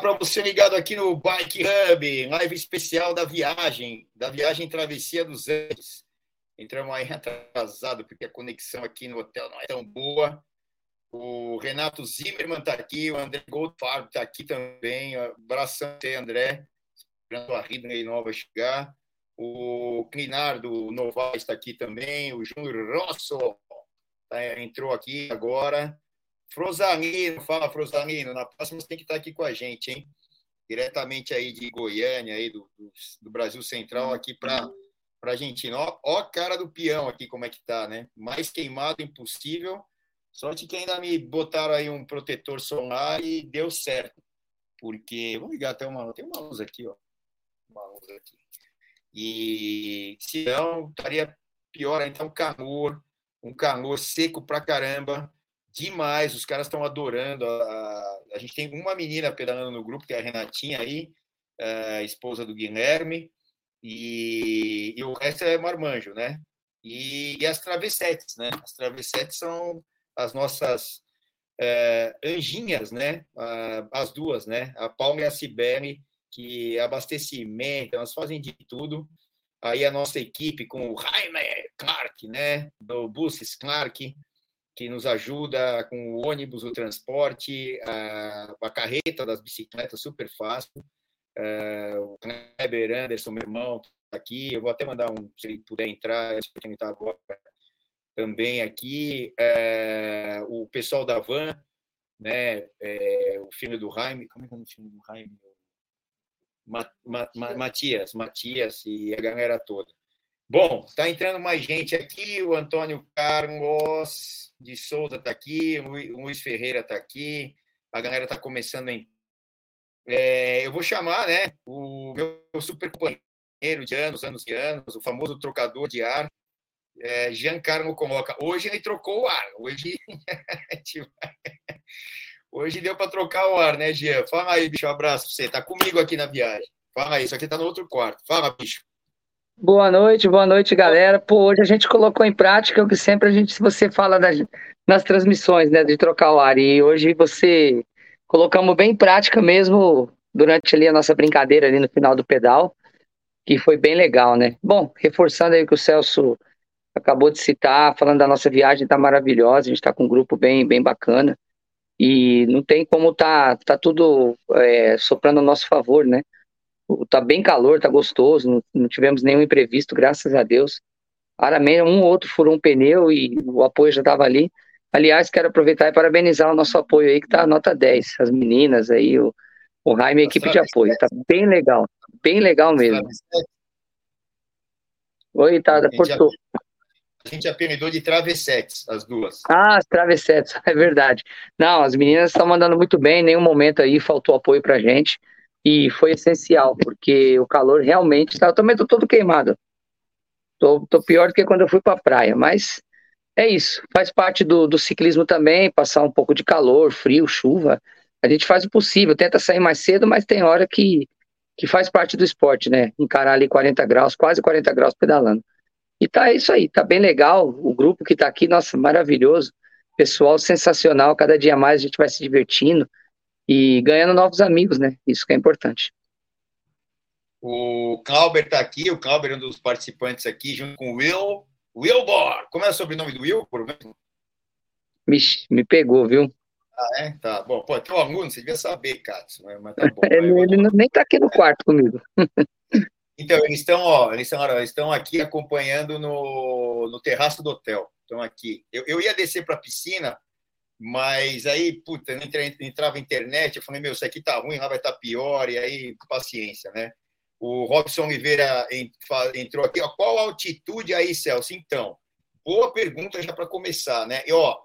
Para você ligado aqui no Bike Hub, live especial da viagem, da viagem Travessia dos Andes. Entramos aí atrasado porque a conexão aqui no hotel não é tão boa. O Renato Zimmermann está aqui, o André Goldfarb está aqui também. Abração a André, esperando a Nova chegar. O Clinardo Novaes está aqui também. O Júnior Rosso tá, entrou aqui agora. Frosalino, fala Frosalino, na próxima você tem que estar aqui com a gente, hein? Diretamente aí de Goiânia, aí do, do, do Brasil Central, aqui para a Argentina. Ó, ó cara do peão aqui, como é que tá, né? Mais queimado impossível. Sorte que ainda me botaram aí um protetor solar e deu certo. Porque, vamos ligar até uma, tem uma luz aqui, ó. Uma luz aqui. E se não, estaria pior, então calor, um calor seco pra caramba demais, os caras estão adorando. A, a, gente tem uma menina pedalando no grupo, que é a Renatinha aí, a esposa do Guilherme, e, e o resto é marmanjo, né? E, e, as travessetes, né? As travessetes são as nossas é, anjinhas, né? as duas, né? A Paula e a Cibele, que abastecimento, elas fazem de tudo. Aí a nossa equipe com o Jaime Clark, né? Do Busses Clark, que nos ajuda com o ônibus, o transporte, a, a carreta das bicicletas, super fácil. É, o Kleber Anderson, meu irmão, tá aqui. Eu vou até mandar um, se ele puder entrar, ele está agora também aqui. É, o pessoal da Van, né, é, o filho do Jaime, como é que é o filho do Jaime? Ma, Ma, Ma, Matias, Matias e a galera toda. Bom, está entrando mais gente aqui, o Antônio Carlos de Souza está aqui, o Luiz Ferreira está aqui, a galera está começando em. É, eu vou chamar né, o meu super companheiro de anos, anos e anos, o famoso trocador de ar, é, Giancarlo coloca. Hoje ele trocou o ar, hoje. hoje deu para trocar o ar, né, Gian? Fala aí, bicho, um abraço para você, está comigo aqui na viagem. Fala aí, isso aqui está no outro quarto. Fala, bicho. Boa noite, boa noite, galera. Pô, hoje a gente colocou em prática o que sempre a gente, você fala das, nas transmissões, né, de trocar o ar. E hoje você colocamos bem em prática mesmo durante ali a nossa brincadeira ali no final do pedal, que foi bem legal, né? Bom, reforçando aí o que o Celso acabou de citar, falando da nossa viagem, tá maravilhosa, a gente tá com um grupo bem, bem bacana. E não tem como tá, tá tudo é, soprando a nosso favor, né? Tá bem calor, tá gostoso, não, não tivemos nenhum imprevisto, graças a Deus. Raramente um ou outro furou um pneu e o apoio já estava ali. Aliás, quero aproveitar e parabenizar o nosso apoio aí, que tá nota 10, as meninas aí, o, o Jaime, a equipe de apoio, tá bem legal, bem legal mesmo. Oi, tá, cortou. A gente apelidou de travessetes, as duas. Ah, as travessetes, é verdade. Não, as meninas estão mandando muito bem, em nenhum momento aí faltou apoio pra gente e foi essencial, porque o calor realmente está. Eu também estou todo queimado. Tô, tô pior do que quando eu fui para a praia, mas é isso. Faz parte do, do ciclismo também, passar um pouco de calor, frio, chuva. A gente faz o possível, tenta sair mais cedo, mas tem hora que, que faz parte do esporte, né? Encarar ali 40 graus, quase 40 graus pedalando. E tá isso aí, tá bem legal. O grupo que tá aqui, nossa, maravilhoso. Pessoal sensacional, cada dia mais a gente vai se divertindo e ganhando novos amigos, né? Isso que é importante. O Clauber está aqui, o Clauber é um dos participantes aqui, junto com o Will. Wilbor! Como é o sobrenome do Wilbor mesmo? Me, me pegou, viu? Ah, é? Tá. Bom, pô, teu aluno, você devia saber, Cássio, mas tá bom. ele, ele nem está aqui no quarto comigo. então, eles estão, ó, eles estão, eles estão aqui acompanhando no, no terraço do hotel. Estão aqui. Eu, eu ia descer para a piscina, mas aí, puta, entrava internet, eu falei, meu, isso aqui tá ruim, lá vai estar tá pior, e aí, paciência, né? O Robson Oliveira entrou aqui, ó, qual a altitude aí, Celso? Então, boa pergunta já para começar, né? E, ó,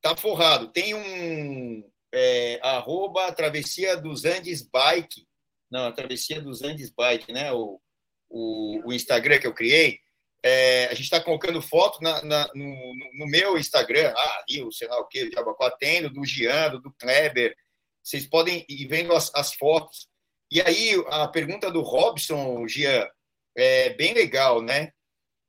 tá forrado, tem um é, arroba Travessia dos Andes Bike, não, Travessia dos Andes Bike, né? O, o, o Instagram que eu criei, é, a gente está colocando foto na, na, no, no, meu Instagram, ah, o sei lá o que, Diabo do Giando, do Kleber. Vocês podem ir vendo as, as, fotos. E aí, a pergunta do Robson, Gian, é bem legal, né?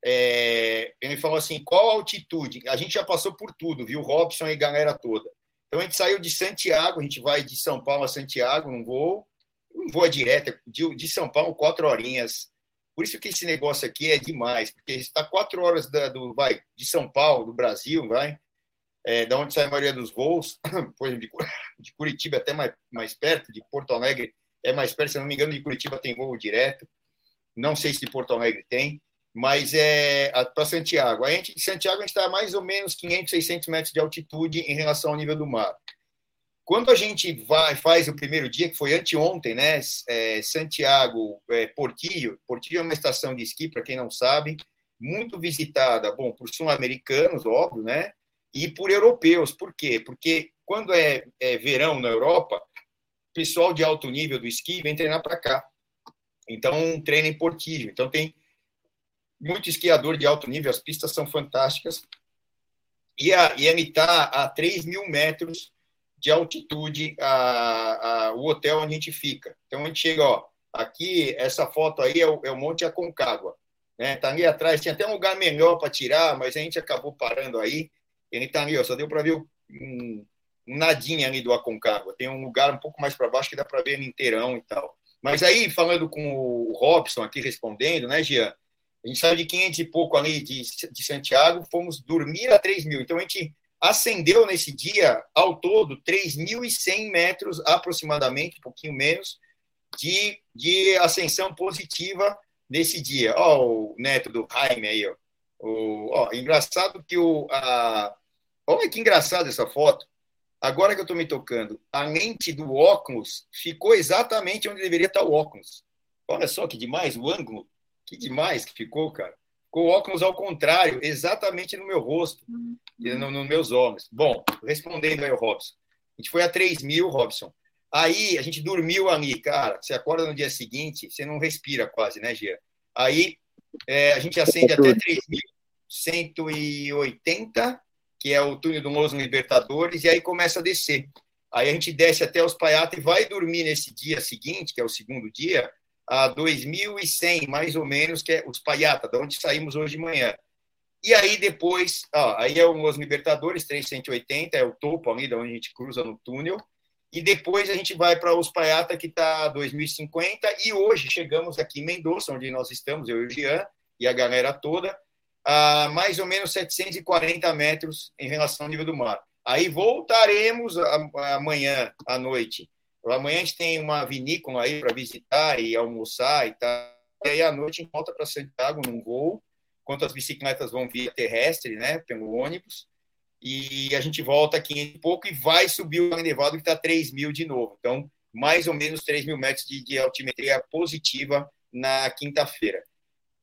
É, ele falou assim: qual a altitude? A gente já passou por tudo, viu? Robson e galera toda. Então a gente saiu de Santiago, a gente vai de São Paulo a Santiago num voo, um voo direto, de, de São Paulo, quatro horinhas. Por isso que esse negócio aqui é demais, porque está quatro horas da, do, vai, de São Paulo, do Brasil, vai, é, da onde sai a maioria dos voos, por exemplo, de Curitiba até mais, mais perto, de Porto Alegre é mais perto, se não me engano, de Curitiba tem voo direto. Não sei se de Porto Alegre tem, mas é para Santiago. A gente, de Santiago, a gente está a mais ou menos 500, 600 metros de altitude em relação ao nível do mar. Quando a gente vai, faz o primeiro dia, que foi anteontem, né? É, Santiago, é, Portillo. Portillo é uma estação de esqui, para quem não sabe, muito visitada, bom, por sul-americanos, óbvio, né? E por europeus. Por quê? Porque quando é, é verão na Europa, pessoal de alto nível do esqui vem treinar para cá. Então, treina em Portillo. Então, tem muito esquiador de alto nível, as pistas são fantásticas. E a está a 3 mil metros de altitude a, a, o hotel onde a gente fica. Então, a gente chega, ó, aqui, essa foto aí é o, é o Monte Aconcagua. Né? Tá ali atrás, tinha até um lugar melhor para tirar, mas a gente acabou parando aí. Ele está ali, ó, só deu para ver um, nadinha ali do Aconcagua. Tem um lugar um pouco mais para baixo que dá para ver ele inteirão e tal. Mas aí, falando com o Robson aqui respondendo, né, Gian? A gente saiu de 500 e pouco ali de, de Santiago, fomos dormir a 3 mil. Então, a gente ascendeu nesse dia, ao todo, 3.100 metros aproximadamente, um pouquinho menos, de, de ascensão positiva nesse dia. Ó, o neto do Jaime aí, ó. O, ó engraçado que o. A, olha que engraçado essa foto. Agora que eu estou me tocando, a lente do óculos ficou exatamente onde deveria estar o óculos. Olha só que demais, o ângulo. Que demais que ficou, cara. Ficou o óculos ao contrário, exatamente no meu rosto, uhum. nos no meus olhos. Bom, respondendo aí o Robson. A gente foi a 3 mil, Robson. Aí a gente dormiu ali, cara. Você acorda no dia seguinte, você não respira quase, né, Gia? Aí é, a gente acende até 3.180 que é o túnel do Los Libertadores, e aí começa a descer. Aí a gente desce até os Paiata e vai dormir nesse dia seguinte, que é o segundo dia, a 2.100, mais ou menos, que é os Paiata, de onde saímos hoje de manhã. E aí depois, ó, aí é o Los Libertadores, 380, é o topo ali, de onde a gente cruza no túnel. E depois a gente vai para os Paiata, que está 2050. E hoje chegamos aqui em Mendoza, onde nós estamos, eu e o Jean, e a galera toda a mais ou menos 740 metros em relação ao nível do mar. Aí voltaremos amanhã à noite. Amanhã a gente tem uma vinícola aí para visitar e almoçar e tal. E aí à noite a gente volta para Santiago num voo, enquanto as bicicletas vão via terrestre, né, pelo ônibus. E a gente volta aqui em pouco e vai subir o Nevado que está 3 mil de novo. Então, mais ou menos 3 mil metros de, de altimetria positiva na quinta-feira.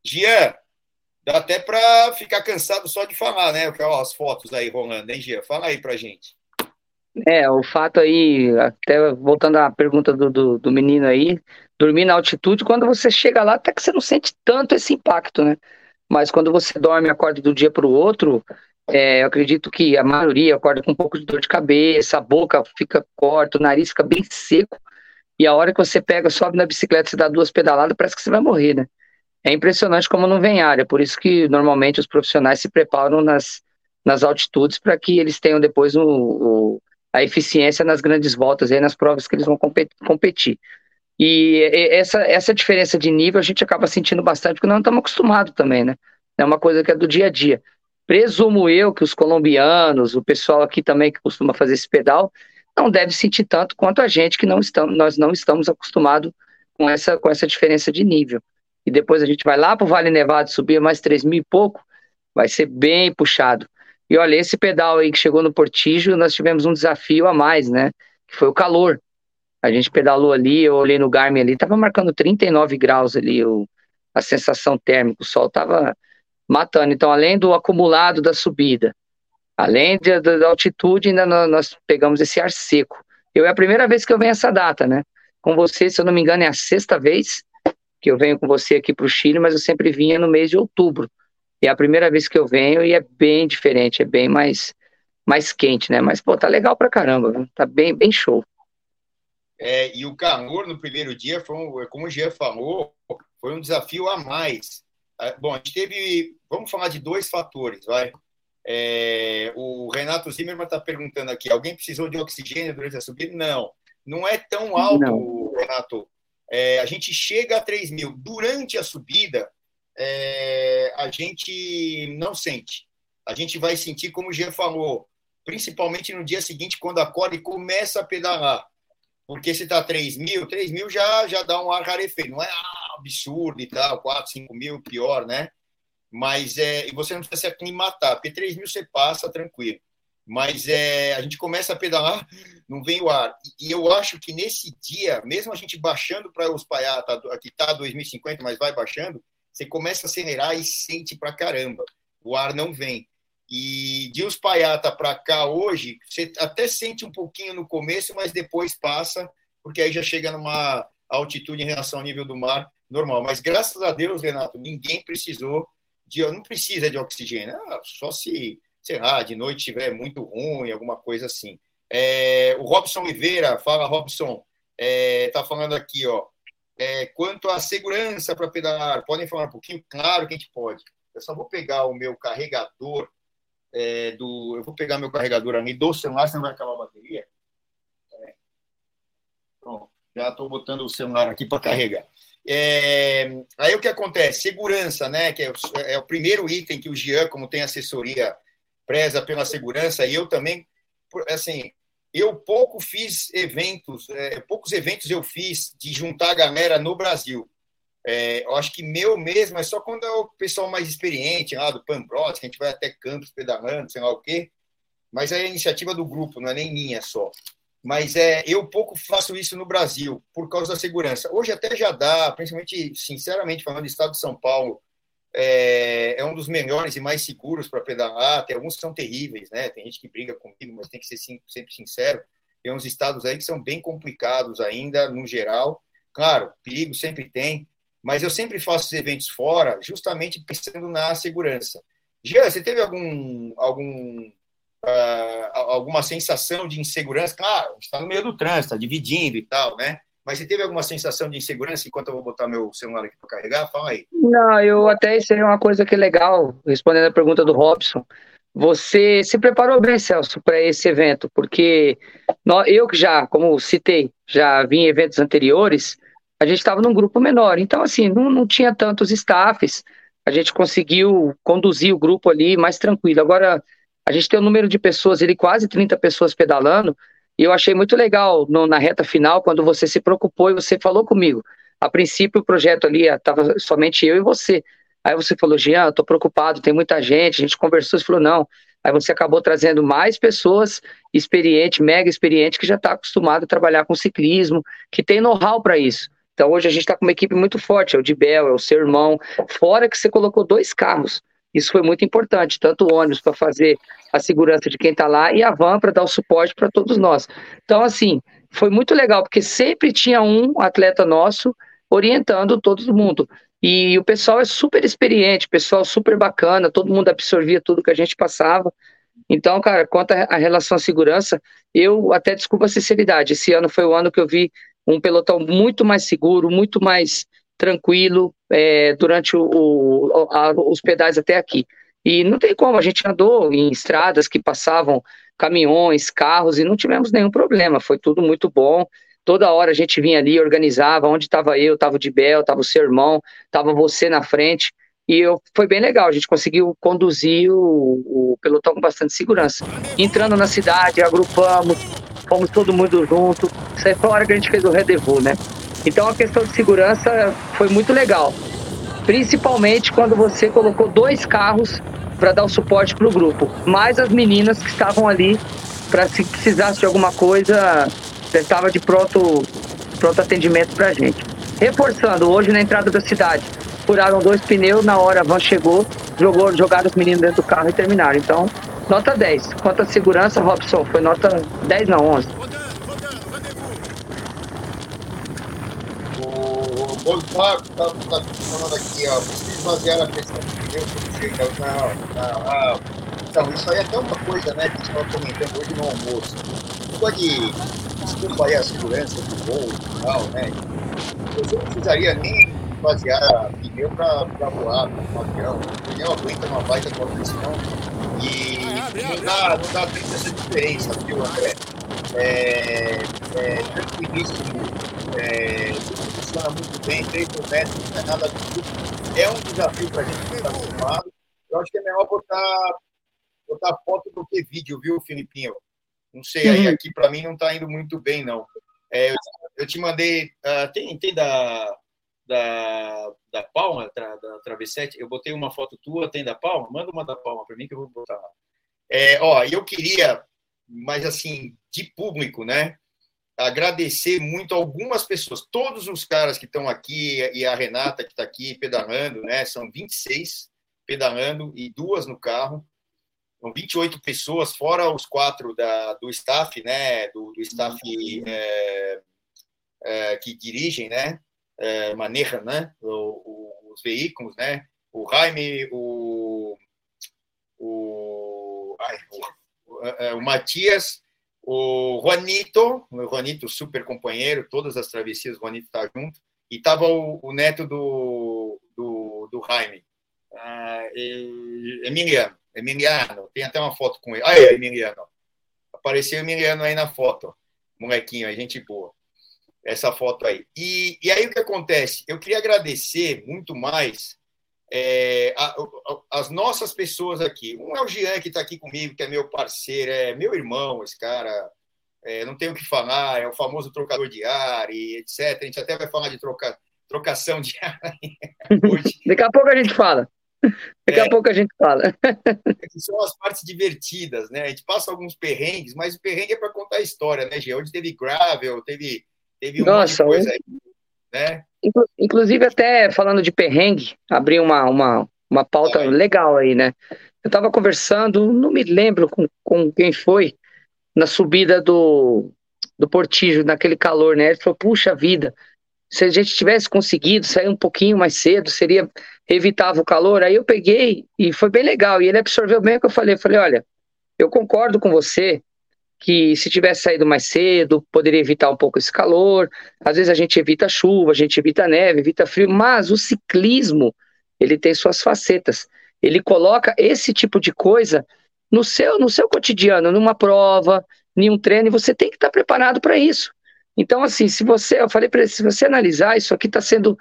Gian, Dá até para ficar cansado só de falar, né? As fotos aí rolando, hein, Gia? Fala aí pra gente. É, o fato aí, até voltando à pergunta do, do, do, menino aí, dormir na altitude, quando você chega lá, até que você não sente tanto esse impacto, né? Mas quando você dorme e acorda do dia para o outro, é, eu acredito que a maioria acorda com um pouco de dor de cabeça, a boca fica corta, o nariz fica bem seco, e a hora que você pega, sobe na bicicleta, você dá duas pedaladas, parece que você vai morrer, né? é impressionante como não vem área, por isso que normalmente os profissionais se preparam nas, nas altitudes para que eles tenham depois o, o, a eficiência nas grandes voltas, aí, nas provas que eles vão competir. E essa, essa diferença de nível a gente acaba sentindo bastante, porque nós não estamos acostumados também, né? É uma coisa que é do dia a dia. Presumo eu que os colombianos, o pessoal aqui também que costuma fazer esse pedal, não deve sentir tanto quanto a gente que não estamos, nós não estamos acostumados com essa, com essa diferença de nível e depois a gente vai lá para o Vale Nevado subir mais 3 mil e pouco, vai ser bem puxado. E olha, esse pedal aí que chegou no Portijo, nós tivemos um desafio a mais, né? Que foi o calor. A gente pedalou ali, eu olhei no Garmin ali, tava marcando 39 graus ali, o, a sensação térmica, o sol tava matando. Então, além do acumulado da subida, além de, da altitude, ainda nós pegamos esse ar seco. Eu é a primeira vez que eu venho essa data, né? Com você, se eu não me engano, é a sexta vez que eu venho com você aqui para o Chile, mas eu sempre vinha no mês de outubro. É a primeira vez que eu venho e é bem diferente, é bem mais, mais quente, né? Mas, pô, tá legal pra caramba, viu? tá bem, bem show. É, e o calor no primeiro dia, foi um, como o Jean falou, foi um desafio a mais. É, bom, a gente teve, vamos falar de dois fatores, vai. É, o Renato Zimmermann está perguntando aqui: alguém precisou de oxigênio durante a subida? Não, não é tão alto, não. Renato. É, a gente chega a 3 mil. Durante a subida, é, a gente não sente. A gente vai sentir, como o Jean falou, principalmente no dia seguinte, quando acorda e começa a pedalar. Porque se está 3 mil, 3 mil já, já dá um ar rarefeito. Não é ah, absurdo e tal, 4, 5 mil, pior, né? Mas é, e você não precisa se aclimatar, porque 3 mil você passa tranquilo. Mas é, a gente começa a pedalar, não vem o ar. E eu acho que nesse dia, mesmo a gente baixando para os paiá, aqui está 2050, mas vai baixando, você começa a acelerar e sente para caramba. O ar não vem. E de os Uspaiata para cá hoje, você até sente um pouquinho no começo, mas depois passa, porque aí já chega numa altitude em relação ao nível do mar normal. Mas graças a Deus, Renato, ninguém precisou de, não precisa de oxigênio, ah, só se, sei lá, de noite estiver muito ruim, alguma coisa assim. É, o Robson Oliveira, fala Robson, está é, falando aqui, ó, é, quanto à segurança para pedalar, podem falar um pouquinho? Claro que a gente pode. Eu só vou pegar o meu carregador é, do, eu vou pegar meu carregador ali do celular, senão vai acabar a bateria. É. Pronto, já estou botando o celular aqui para carregar. É, aí o que acontece? Segurança, né? Que é o, é o, primeiro item que o Jean, como tem assessoria, preza pela segurança, e eu também, assim, eu pouco fiz eventos, é, poucos eventos eu fiz de juntar a galera no Brasil. É, eu acho que meu mesmo é só quando é o pessoal mais experiente, lá do Pambros, que a gente vai até campos pedalando, sei lá o quê. Mas é a iniciativa do grupo, não é nem minha só mas é, eu pouco faço isso no Brasil por causa da segurança. Hoje até já dá, principalmente, sinceramente, falando do estado de São Paulo, é, é um dos melhores e mais seguros para pedalar. Tem alguns que são terríveis, né? Tem gente que briga comigo, mas tem que ser sempre sincero. Tem uns estados aí que são bem complicados ainda, no geral. Claro, perigo sempre tem, mas eu sempre faço os eventos fora, justamente pensando na segurança. Jean, você teve algum, algum uh, alguma sensação de insegurança? Claro, está no meio do trânsito, está dividindo e tal, né? Mas você teve alguma sensação de insegurança enquanto eu vou botar meu celular aqui para carregar? Fala aí. Não, eu até seria uma coisa que é legal, respondendo a pergunta do Robson. Você se preparou bem, Celso, para esse evento, porque eu que já, como citei, já vim em eventos anteriores, a gente estava num grupo menor, então assim, não, não tinha tantos staffs, a gente conseguiu conduzir o grupo ali mais tranquilo. Agora, a gente tem um número de pessoas, ele quase 30 pessoas pedalando, e eu achei muito legal no, na reta final, quando você se preocupou e você falou comigo. A princípio, o projeto ali estava somente eu e você. Aí você falou, Jean, estou preocupado, tem muita gente. A gente conversou, você falou, não. Aí você acabou trazendo mais pessoas experientes, mega experientes, que já está acostumado a trabalhar com ciclismo, que tem know-how para isso. Então hoje a gente está com uma equipe muito forte, é o Dibel, é o seu irmão, fora que você colocou dois carros. Isso foi muito importante, tanto o ônibus para fazer a segurança de quem está lá e a van para dar o suporte para todos nós. Então, assim, foi muito legal, porque sempre tinha um atleta nosso orientando todo mundo. E o pessoal é super experiente, pessoal super bacana, todo mundo absorvia tudo que a gente passava. Então, cara, quanto à relação à segurança, eu até desculpa a sinceridade, esse ano foi o ano que eu vi um pelotão muito mais seguro, muito mais tranquilo é, durante o, o, a, os pedais até aqui. E não tem como, a gente andou em estradas que passavam caminhões, carros e não tivemos nenhum problema, foi tudo muito bom. Toda hora a gente vinha ali, organizava, onde estava eu, estava o Dibel, estava o seu irmão, estava você na frente. E eu, foi bem legal, a gente conseguiu conduzir o, o pelotão com bastante segurança. Entrando na cidade, agrupamos, fomos todo mundo junto. Isso aí foi a hora que a gente fez o rendezvous, né? Então a questão de segurança foi muito legal. Principalmente quando você colocou dois carros para dar o suporte para o grupo, mais as meninas que estavam ali para se precisasse de alguma coisa, estava de pronto, pronto atendimento para a gente. Reforçando, hoje na entrada da cidade, furaram dois pneus, na hora a van chegou, jogou, jogaram os meninos dentro do carro e terminaram. Então, nota 10. Quanto à segurança, Robson, foi nota 10 não, 11. O Fábio está tá falando aqui, ó, vocês basearam a questão de Deus não, não, não. Então, isso aí é até uma coisa, né, que a gente estava comentando hoje no almoço. Pode, desculpa aí a segurança do voo e tal, né? Eu não precisaria nem basear pneu para voar, um avião. O pneu aguenta uma baita compressão E dá, não dá tempo essa diferença, viu, André? É, é tranquilíssimo, é, funciona muito bem, 3 mil metros, não é nada disso. É um desafio para a gente que está acostumado. Eu acho que é melhor botar, botar foto do que vídeo, viu, Filipinho? Não sei, aí uhum. aqui para mim não está indo muito bem, não. É, eu, eu, te mandei. Uh, tem, tem da, da, da Palma, tra, da Travessete, eu botei uma foto tua, tem da Palma? Manda uma da Palma para mim que eu vou botar lá. É, ó, eu queria, mas assim, de público, né? Agradecer muito algumas pessoas, todos os caras que estão aqui e a Renata que está aqui pedalando, né? São 26 pedalando e duas no carro. São 28 pessoas, fora os quatro da, do staff, né? Do, do staff é, é, que dirigem, né? é, manejam né, o, os veículos, né? O Jaime, o, o, ai, o, é, o Matias, o Juanito, o Juanito, super companheiro, todas as travessias, o Juanito está junto, e estava o, o, neto do, do, do Jaime, ah, Emiliano, Emiliano, tem até uma foto com ele. Ah, é, Emiliano. Apareceu o Emiliano aí na foto, molequinho, a gente boa essa foto aí. E, e aí o que acontece? Eu queria agradecer muito mais é, a, a, as nossas pessoas aqui. Um é o Jean, que está aqui comigo, que é meu parceiro, é meu irmão, esse cara. É, não tenho o que falar, é o famoso trocador de ar e etc. A gente até vai falar de troca, trocação de ar hoje. Daqui a pouco a gente fala. Daqui é, a pouco a gente fala. São as partes divertidas, né? A gente passa alguns perrengues, mas o perrengue é para contar a história, né, Jean? Onde teve gravel, teve Teve um Nossa, coisa aí, né? Inclusive, até falando de perrengue, abri uma, uma, uma pauta legal aí, né? Eu estava conversando, não me lembro com, com quem foi, na subida do, do Portijo, naquele calor, né? Ele falou, puxa vida, se a gente tivesse conseguido sair um pouquinho mais cedo, seria evitava o calor. Aí eu peguei e foi bem legal. E ele absorveu bem o que eu falei. Eu falei, olha, eu concordo com você que se tivesse saído mais cedo, poderia evitar um pouco esse calor. Às vezes a gente evita chuva, a gente evita neve, evita frio, mas o ciclismo, ele tem suas facetas. Ele coloca esse tipo de coisa no seu, no seu cotidiano, numa prova, em um treino, e você tem que estar preparado para isso. Então, assim, se você, eu falei para ele, se você analisar, isso aqui está sendo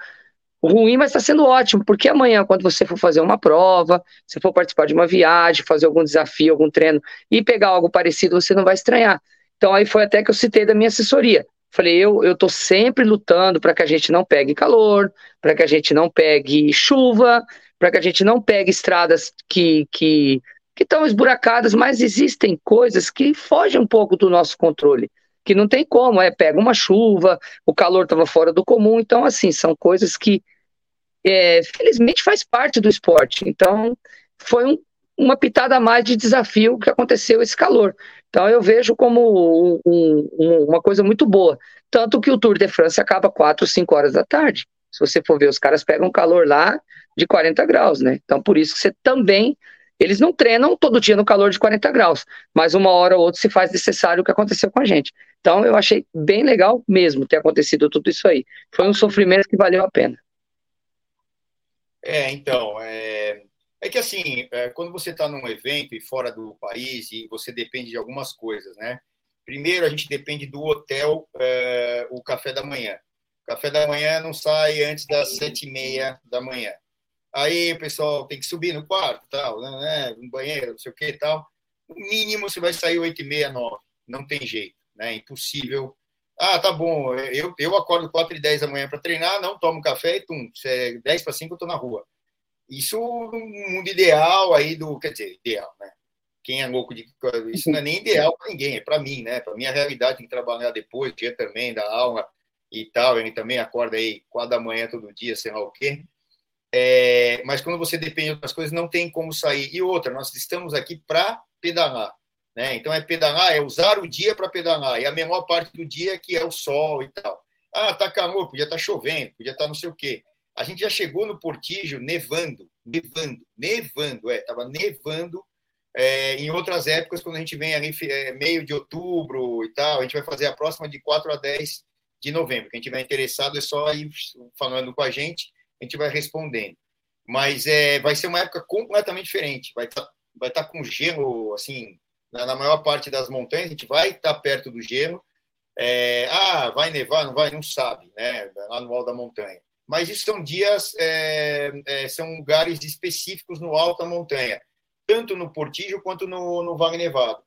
ruim, mas está sendo ótimo, porque amanhã, quando você for fazer uma prova, se for participar de uma viagem, fazer algum desafio, algum treino e pegar algo parecido, você não vai estranhar. Então, aí foi até que eu citei da minha assessoria. Falei, eu estou sempre lutando para que a gente não pegue calor, para que a gente não pegue chuva, para que a gente não pegue estradas que que que estão esburacadas, mas existem coisas que fogem um pouco do nosso controle, que não tem como, é pega uma chuva, o calor estava fora do comum, então assim, são coisas que é, felizmente faz parte do esporte. Então, foi um, uma pitada a mais de desafio que aconteceu esse calor. Então, eu vejo como um, um, uma coisa muito boa. Tanto que o Tour de France acaba 4, 5 horas da tarde. Se você for ver, os caras pegam calor lá de 40 graus, né? Então, por isso que você também. Eles não treinam todo dia no calor de 40 graus, mas uma hora ou outra se faz necessário o que aconteceu com a gente. Então, eu achei bem legal mesmo ter acontecido tudo isso aí. Foi um sofrimento que valeu a pena. É, então, é, é que assim, é, quando você está num evento e fora do país e você depende de algumas coisas, né? Primeiro, a gente depende do hotel, é, o café da manhã. O café da manhã não sai antes das sete e meia da manhã. Aí o pessoal tem que subir no quarto, tal, né? No banheiro, não sei o que tal. No mínimo, você vai sair oito e meia, nove. Não tem jeito, né? Impossível ah, tá bom, eu, eu acordo 4 e 10 da manhã para treinar, não tomo café e tum, é 10 para 5 eu tô na rua. Isso no mundo ideal aí do, quer dizer, ideal, né? Quem é louco de isso não é nem ideal para ninguém, é para mim, né? Para minha realidade tem que trabalhar depois, dia também da aula e tal, ele também acorda aí 4 da manhã todo dia, sei lá o quê. É, mas quando você depende de outras coisas, não tem como sair. E outra, nós estamos aqui para pedalar. Né? Então, é pedalar, é usar o dia para pedalar, e a menor parte do dia que é o sol e tal. Ah, tá calor, podia estar tá chovendo, podia estar tá não sei o quê. A gente já chegou no Portijo nevando, nevando, nevando, é, estava nevando é, em outras épocas, quando a gente vem ali é, meio de outubro e tal, a gente vai fazer a próxima de 4 a 10 de novembro. Quem tiver interessado é só ir falando com a gente, a gente vai respondendo. Mas é, vai ser uma época completamente diferente. Vai estar tá vai tá com gelo, assim, na, maior parte das montanhas, a gente vai estar perto do gelo. É, ah, vai nevar, não vai? Não sabe, né? Lá no alto da montanha. Mas isso são dias, é, é, são lugares específicos no alto da montanha, tanto no Portillo quanto no, no Vale Nevado.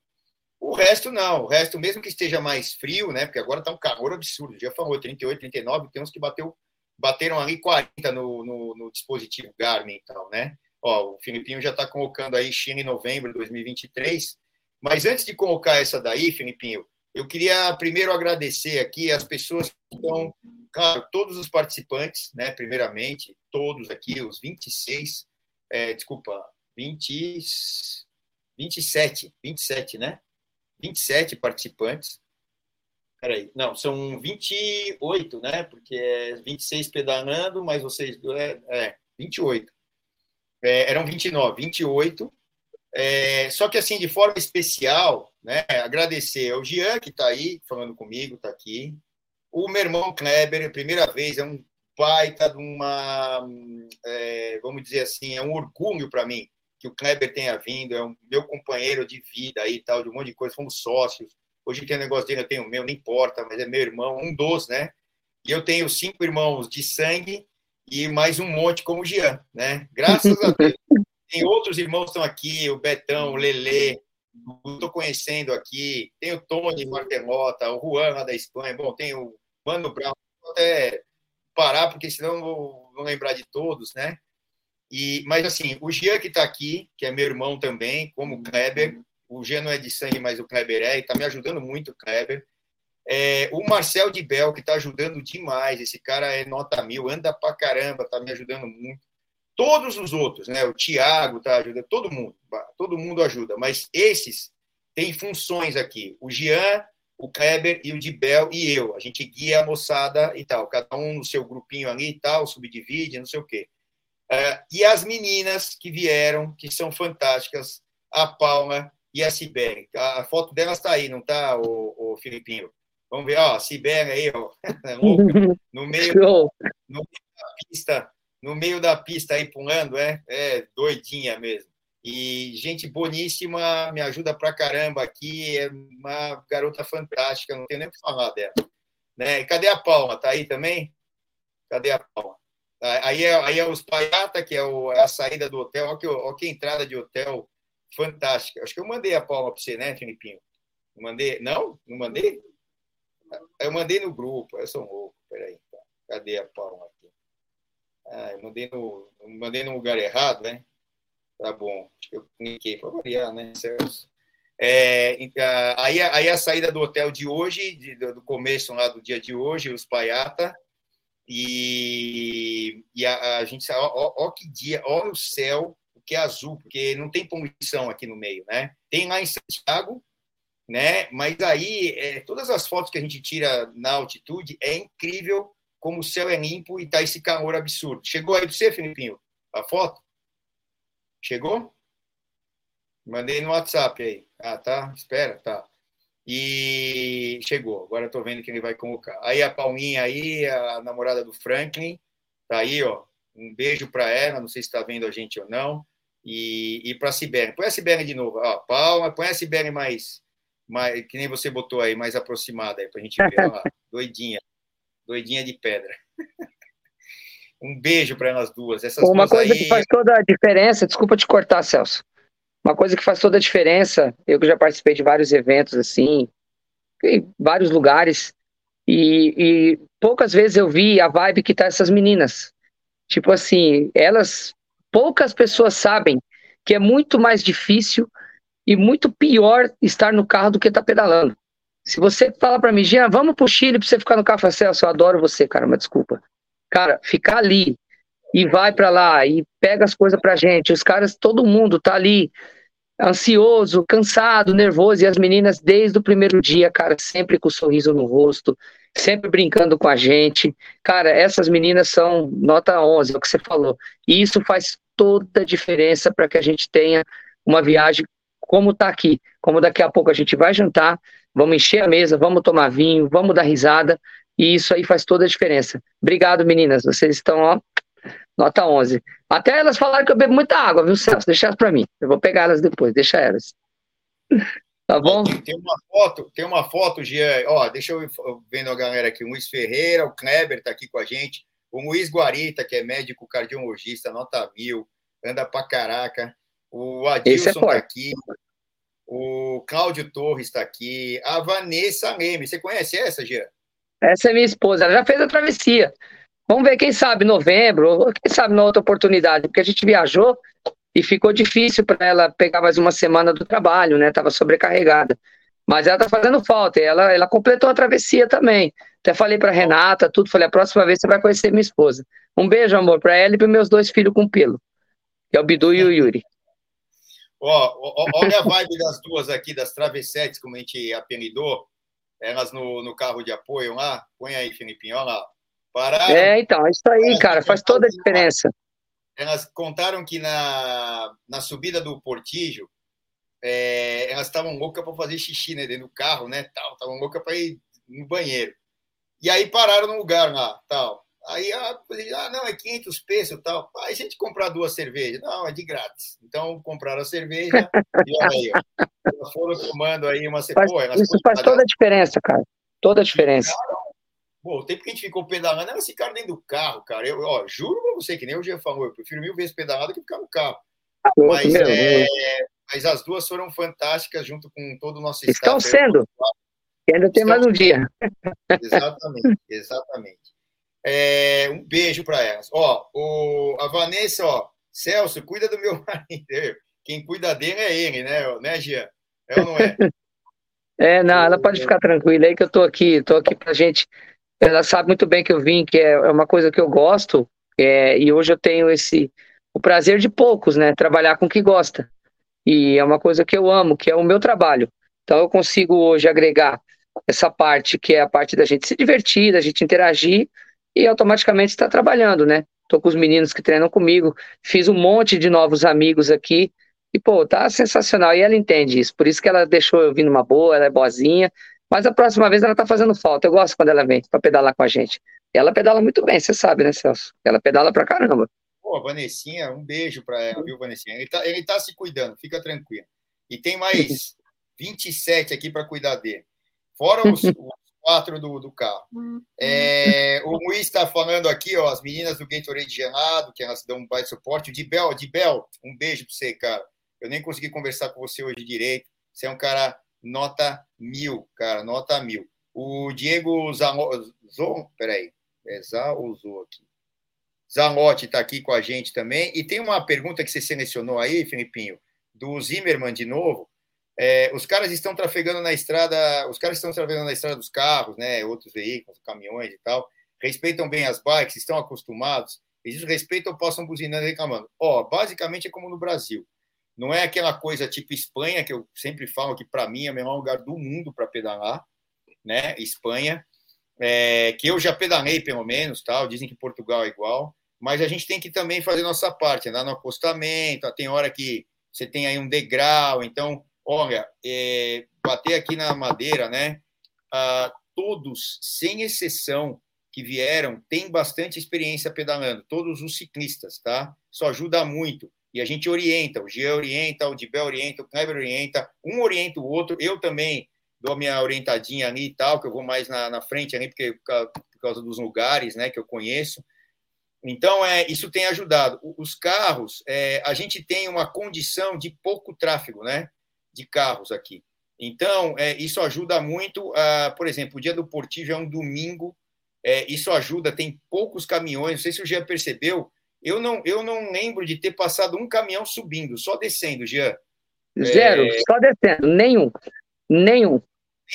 O resto não, o resto, mesmo que esteja mais frio, né? Porque agora está um calor absurdo, já falou 38, 39, tem uns que bateu, bateram ali 40 no, no, no dispositivo Garmin e tal, né? Ó, o Filipinho já está colocando aí China em novembro de 2023. Mas antes de colocar essa daí, Filipinho, eu queria primeiro agradecer aqui as pessoas que estão, claro, todos os participantes, né? Primeiramente, todos aqui, os 26, é, desculpa, 20, 27, 27, né? 27 participantes. Peraí, não, são 28, né? Porque é 26 pedalando, mas vocês. É, é 28. É, eram 29, 28. É, só que, assim, de forma especial, né? Agradecer ao Jean, que está aí falando comigo, está aqui. O meu irmão Kleber, primeira vez, é um baita de uma. É, vamos dizer assim, é um orgulho para mim que o Kleber tenha vindo, é um meu companheiro de vida aí tal, de um monte de coisa, fomos sócios. Hoje tem um negócio dele, eu tenho o meu, não importa, mas é meu irmão, um dos, né? E eu tenho cinco irmãos de sangue e mais um monte como o Jean, né? Graças a Deus. Tem outros irmãos que estão aqui, o Betão, o Lelê, estou conhecendo aqui, tem o Tony Martelota, o Juan lá da Espanha, bom, tem o Mano Brown, vou até parar, porque senão vou, vou lembrar de todos, né? E, mas assim, o Jean que está aqui, que é meu irmão também, como o Kleber, o Jean não é de sangue, mas o Kleber é, e está me ajudando muito, o Kleber. É, o Marcel de Bel, que está ajudando demais, esse cara é nota mil, anda pra caramba, está me ajudando muito. Todos os outros, né? O Tiago está ajudando, todo mundo, todo mundo ajuda, mas esses têm funções aqui. O Jean, o Kleber e o de Bel e eu. A gente guia a moçada e tal, cada um no seu grupinho ali e tal, subdivide, não sei o quê. Uh, e as meninas que vieram, que são fantásticas, a Palma e a Sibeli. A, a foto delas está aí, não está, o, o Filipinho? Vamos ver, ó, a Sibeli aí, ó, no meio, no meio da pista, no meio da pista aí pulando, é, é doidinha mesmo. E gente boníssima, me ajuda pra caramba aqui, é uma garota fantástica, não tenho nem o que falar dela. Né? cadê a Palma? Tá aí também? Cadê a Palma? Aí é, aí é os Paiata, que é, o, é a saída do hotel. Olha que, olha que entrada de hotel fantástica. Acho que eu mandei a palma para você, né, Filipinho? mandei? Não? Não mandei? Eu mandei no grupo. Eu sou um louco. Peraí. Tá. Cadê a palma? Ah, eu mandei no, mandei no lugar errado, né? Tá bom. Eu cliquei para variar, né, Celso? É, aí, aí a saída do hotel de hoje, de, do começo lá do dia de hoje, os Paiata e, e a, a, gente ó, ó, ó, que dia, olha o céu, o que é azul, porque não tem poluição aqui no meio, né? Tem lá em Santiago, né? Mas aí, é, todas as fotos que a gente tira na altitude, é incrível como o céu é limpo e tá esse calor absurdo. Chegou aí para você, Filipinho, a foto? Chegou? Mandei no WhatsApp aí. Ah, tá? Espera, tá. E chegou. Agora estou vendo que ele vai colocar. Aí a Palminha aí, a namorada do Franklin, tá aí, ó. Um beijo para ela, não sei se está vendo a gente ou não. E, e para a Sibeli. Põe a Sibeli de novo. Ó, palma, põe a Sibeli mais, mais, que nem você botou aí, mais aproximada aí, para a gente ver. Ó, doidinha. Doidinha de pedra. um beijo para elas duas. Essas Uma duas coisa aí... que faz toda a diferença, desculpa te cortar, Celso. Uma coisa que faz toda a diferença, eu que já participei de vários eventos assim, em vários lugares, e, e poucas vezes eu vi a vibe que tá essas meninas. Tipo assim, elas, poucas pessoas sabem que é muito mais difícil e muito pior estar no carro do que estar tá pedalando. Se você fala para mim, Jean, vamos pro Chile pra você ficar no carro, eu adoro você, cara, mas desculpa. Cara, ficar ali e vai para lá e pega as coisas pra gente, os caras, todo mundo tá ali ansioso, cansado, nervoso, e as meninas desde o primeiro dia, cara, sempre com um sorriso no rosto, sempre brincando com a gente. Cara, essas meninas são nota 11, é o que você falou. E isso faz toda a diferença para que a gente tenha uma viagem como tá aqui, como daqui a pouco a gente vai jantar, vamos encher a mesa, vamos tomar vinho, vamos dar risada, e isso aí faz toda a diferença. Obrigado, meninas, vocês estão, ó, Nota 11. Até elas falaram que eu bebo muita água, viu, Celso? Deixa elas para mim. Eu vou pegar elas depois, deixa elas. Tá bom? Tem uma foto, tem uma foto, Gia. Ó, deixa eu vendo a galera aqui. O Luiz Ferreira, o Kleber tá aqui com a gente. O Luiz Guarita, que é médico cardiologista, nota mil, anda pra caraca. O é Adilson é tá aqui. O Cláudio Torres está aqui. A Vanessa Leme. Você conhece essa, Gia? Essa é minha esposa. Ela já fez a travessia. Vamos ver, quem sabe, novembro, ou quem sabe na outra oportunidade, porque a gente viajou e ficou difícil para ela pegar mais uma semana do trabalho, né? Estava sobrecarregada. Mas ela tá fazendo falta, ela, ela completou a travessia também. Até falei para Renata, tudo, falei, a próxima vez você vai conhecer minha esposa. Um beijo, amor, para ela e para meus dois filhos com pelo, que é o Bidu e o Yuri. Ó, olha a vibe das duas aqui, das travessetes, como a gente apelidou, elas no, no carro de apoio lá. Põe aí, Filipinho, olha lá. Pararam, é, então, é isso aí, cara, faz toda a diferença. Elas contaram que na, na subida do Portijo, é, elas estavam loucas para fazer xixi né, dentro do carro, né? Estavam loucas para ir no banheiro. E aí pararam no lugar lá, tal. Aí ah, ah, não, é 500 pesos tal. Aí a gente comprar duas cervejas. Não, é de grátis. Então compraram a cerveja e olha aí, foram tomando aí uma cerveja. Isso faz toda a diferença, cara. Toda a diferença. Bom, o tempo que a gente ficou pedalando, elas ficaram dentro do carro, cara. Eu, ó, juro pra você que nem o Jean falou, eu prefiro mil vezes pedalar do que ficar no carro. Ah, mas, é, mas as duas foram fantásticas junto com todo o nosso Estão staff. sendo. E ainda tem mais um dia. Exatamente, exatamente. É, um beijo para elas. Ó, o, a Vanessa, ó, Celso, cuida do meu marido. Quem cuida dele é ele, né, né, Gia? É ou não é? É, não, ela pode ficar tranquila aí que eu tô aqui, tô aqui pra gente. Ela sabe muito bem que eu vim, que é, é uma coisa que eu gosto, é, e hoje eu tenho esse o prazer de poucos, né? Trabalhar com o que gosta. E é uma coisa que eu amo, que é o meu trabalho. Então eu consigo hoje agregar essa parte que é a parte da gente se divertir, da gente interagir e automaticamente está trabalhando, né? Tô com os meninos que treinam comigo, fiz um monte de novos amigos aqui e pô, tá sensacional. E ela entende isso, por isso que ela deixou eu vir numa boa, ela é boazinha. Mas a próxima vez ela tá fazendo falta. Eu gosto quando ela vem para pedalar com a gente. Ela pedala muito bem, você sabe, né, Celso? Ela pedala pra caramba. Pô, Vanessinha, um beijo para ela, viu, Vanessinha? Ele tá, ele tá se cuidando, fica tranquilo. E tem mais 27 aqui para cuidar dele. Fora os, os quatro do, do carro. Uhum. É, o Luiz está falando aqui, ó, as meninas do Gatorade gelado, que elas dão um baita suporte. O Dibel, Dibel, um beijo para você, cara. Eu nem consegui conversar com você hoje direito. Você é um cara nota mil, cara, nota mil. O Diego Zan... peraí, é Zalozou aqui. Zanotti está aqui com a gente também. E tem uma pergunta que você selecionou aí, Filipinho, do Zimmerman de novo. É, os caras estão trafegando na estrada, os caras estão trafegando na estrada dos carros, né? Outros veículos, caminhões e tal. Respeitam bem as bikes, estão acostumados. Eles respeitam passam buzinando e reclamando. Ó, basicamente é como no Brasil. Não é aquela coisa tipo Espanha, que eu sempre falo que para mim é o melhor lugar do mundo para pedalar, né? Espanha. É, que eu já pedalei pelo menos, tal. Dizem que Portugal é igual. Mas a gente tem que também fazer nossa parte, andar no acostamento. Tem hora que você tem aí um degrau, então Olha, é, bater aqui na madeira, né? Ah, todos, sem exceção, que vieram, têm bastante experiência pedalando, todos os ciclistas, tá? Isso ajuda muito. E a gente orienta, o Jean orienta, o Dibel orienta, o Kleber orienta, um orienta o outro, eu também dou a minha orientadinha ali e tal, que eu vou mais na, na frente ali, porque por causa dos lugares, né, que eu conheço. Então, é, isso tem ajudado. Os carros, é, a gente tem uma condição de pouco tráfego, né? De carros aqui. Então, é, isso ajuda muito. A, por exemplo, o dia do Portivo é um domingo, é, isso ajuda, tem poucos caminhões. Não sei se o Jean percebeu, eu não, eu não lembro de ter passado um caminhão subindo, só descendo, Jean. Zero, é... só descendo, nenhum. Nenhum.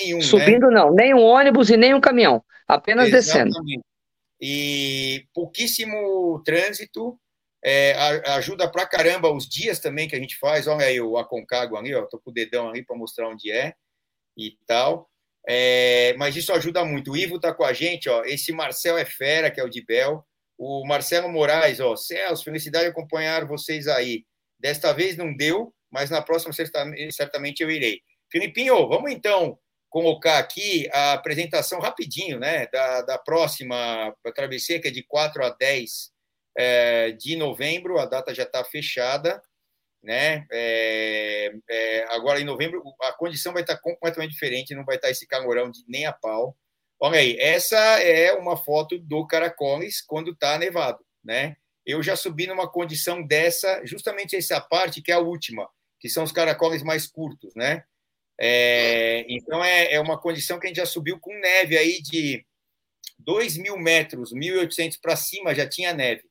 nenhum né? Subindo, né? não, nem um ônibus e nem um caminhão, apenas Exatamente. descendo. E pouquíssimo trânsito, é, ajuda pra caramba os dias também que a gente faz. Olha aí o Aconcagua ali, ó, tô com o dedão ali para mostrar onde é e tal. É, mas isso ajuda muito. O Ivo tá com a gente, ó. Esse Marcel é fera, que é o de Bel. O Marcelo Moraes, ó. Celso, felicidade de acompanhar vocês aí. Desta vez não deu, mas na próxima certamente eu irei. Filipinho, vamos então colocar aqui a apresentação rapidinho, né, da, da próxima travessia, que é de 4 a 10 é, de novembro, a data já está fechada, né? É, é, agora em novembro a condição vai estar tá completamente diferente, não vai estar tá esse calorão de nem a pau. Olha aí, essa é uma foto do Caracoles quando está nevado, né? Eu já subi numa condição dessa, justamente essa parte que é a última, que são os caracoles mais curtos, né? É, então é, é uma condição que a gente já subiu com neve aí de 2 mil metros, 1.800 para cima já tinha neve.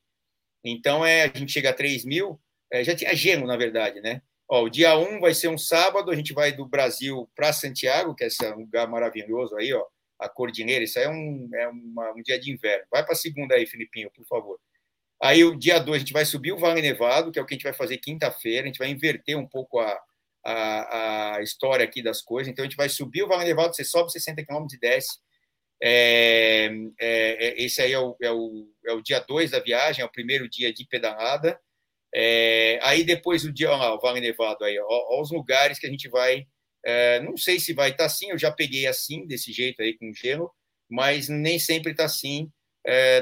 Então é, a gente chega a 3 mil, é, já tinha gelo, na verdade, né? Ó, o dia 1 vai ser um sábado, a gente vai do Brasil para Santiago, que é esse lugar maravilhoso aí, ó, a Cordilheira, isso aí é um, é uma, um dia de inverno. Vai para a segunda aí, Filipinho, por favor. Aí o dia 2 a gente vai subir o Vale Nevado, que é o que a gente vai fazer quinta-feira, a gente vai inverter um pouco a, a, a, história aqui das coisas. Então a gente vai subir o Vale Nevado, você sobe 60 km e desce. É, é, é, esse aí é o, é o, é o dia 2 da viagem, é o primeiro dia de pedalada. É, aí depois o dia, ó, o Vale Nevado aí, ó, ó, os lugares que a gente vai. É, não sei se vai estar tá assim, eu já peguei assim, desse jeito aí, com gelo, mas nem sempre está assim,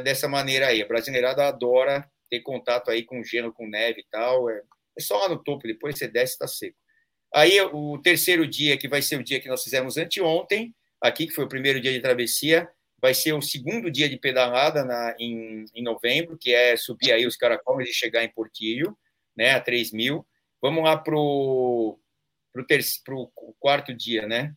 dessa maneira aí. A brasileirada adora ter contato aí com gelo, com neve e tal. É, só lá no topo, depois você desce está seco. Aí o terceiro dia, que vai ser o dia que nós fizemos anteontem, aqui, que foi o primeiro dia de travessia, vai ser o segundo dia de pedalada na, em, em novembro, que é subir aí os caracóis e chegar em Portillo, né, a 3 mil. Vamos lá para o quarto dia, né?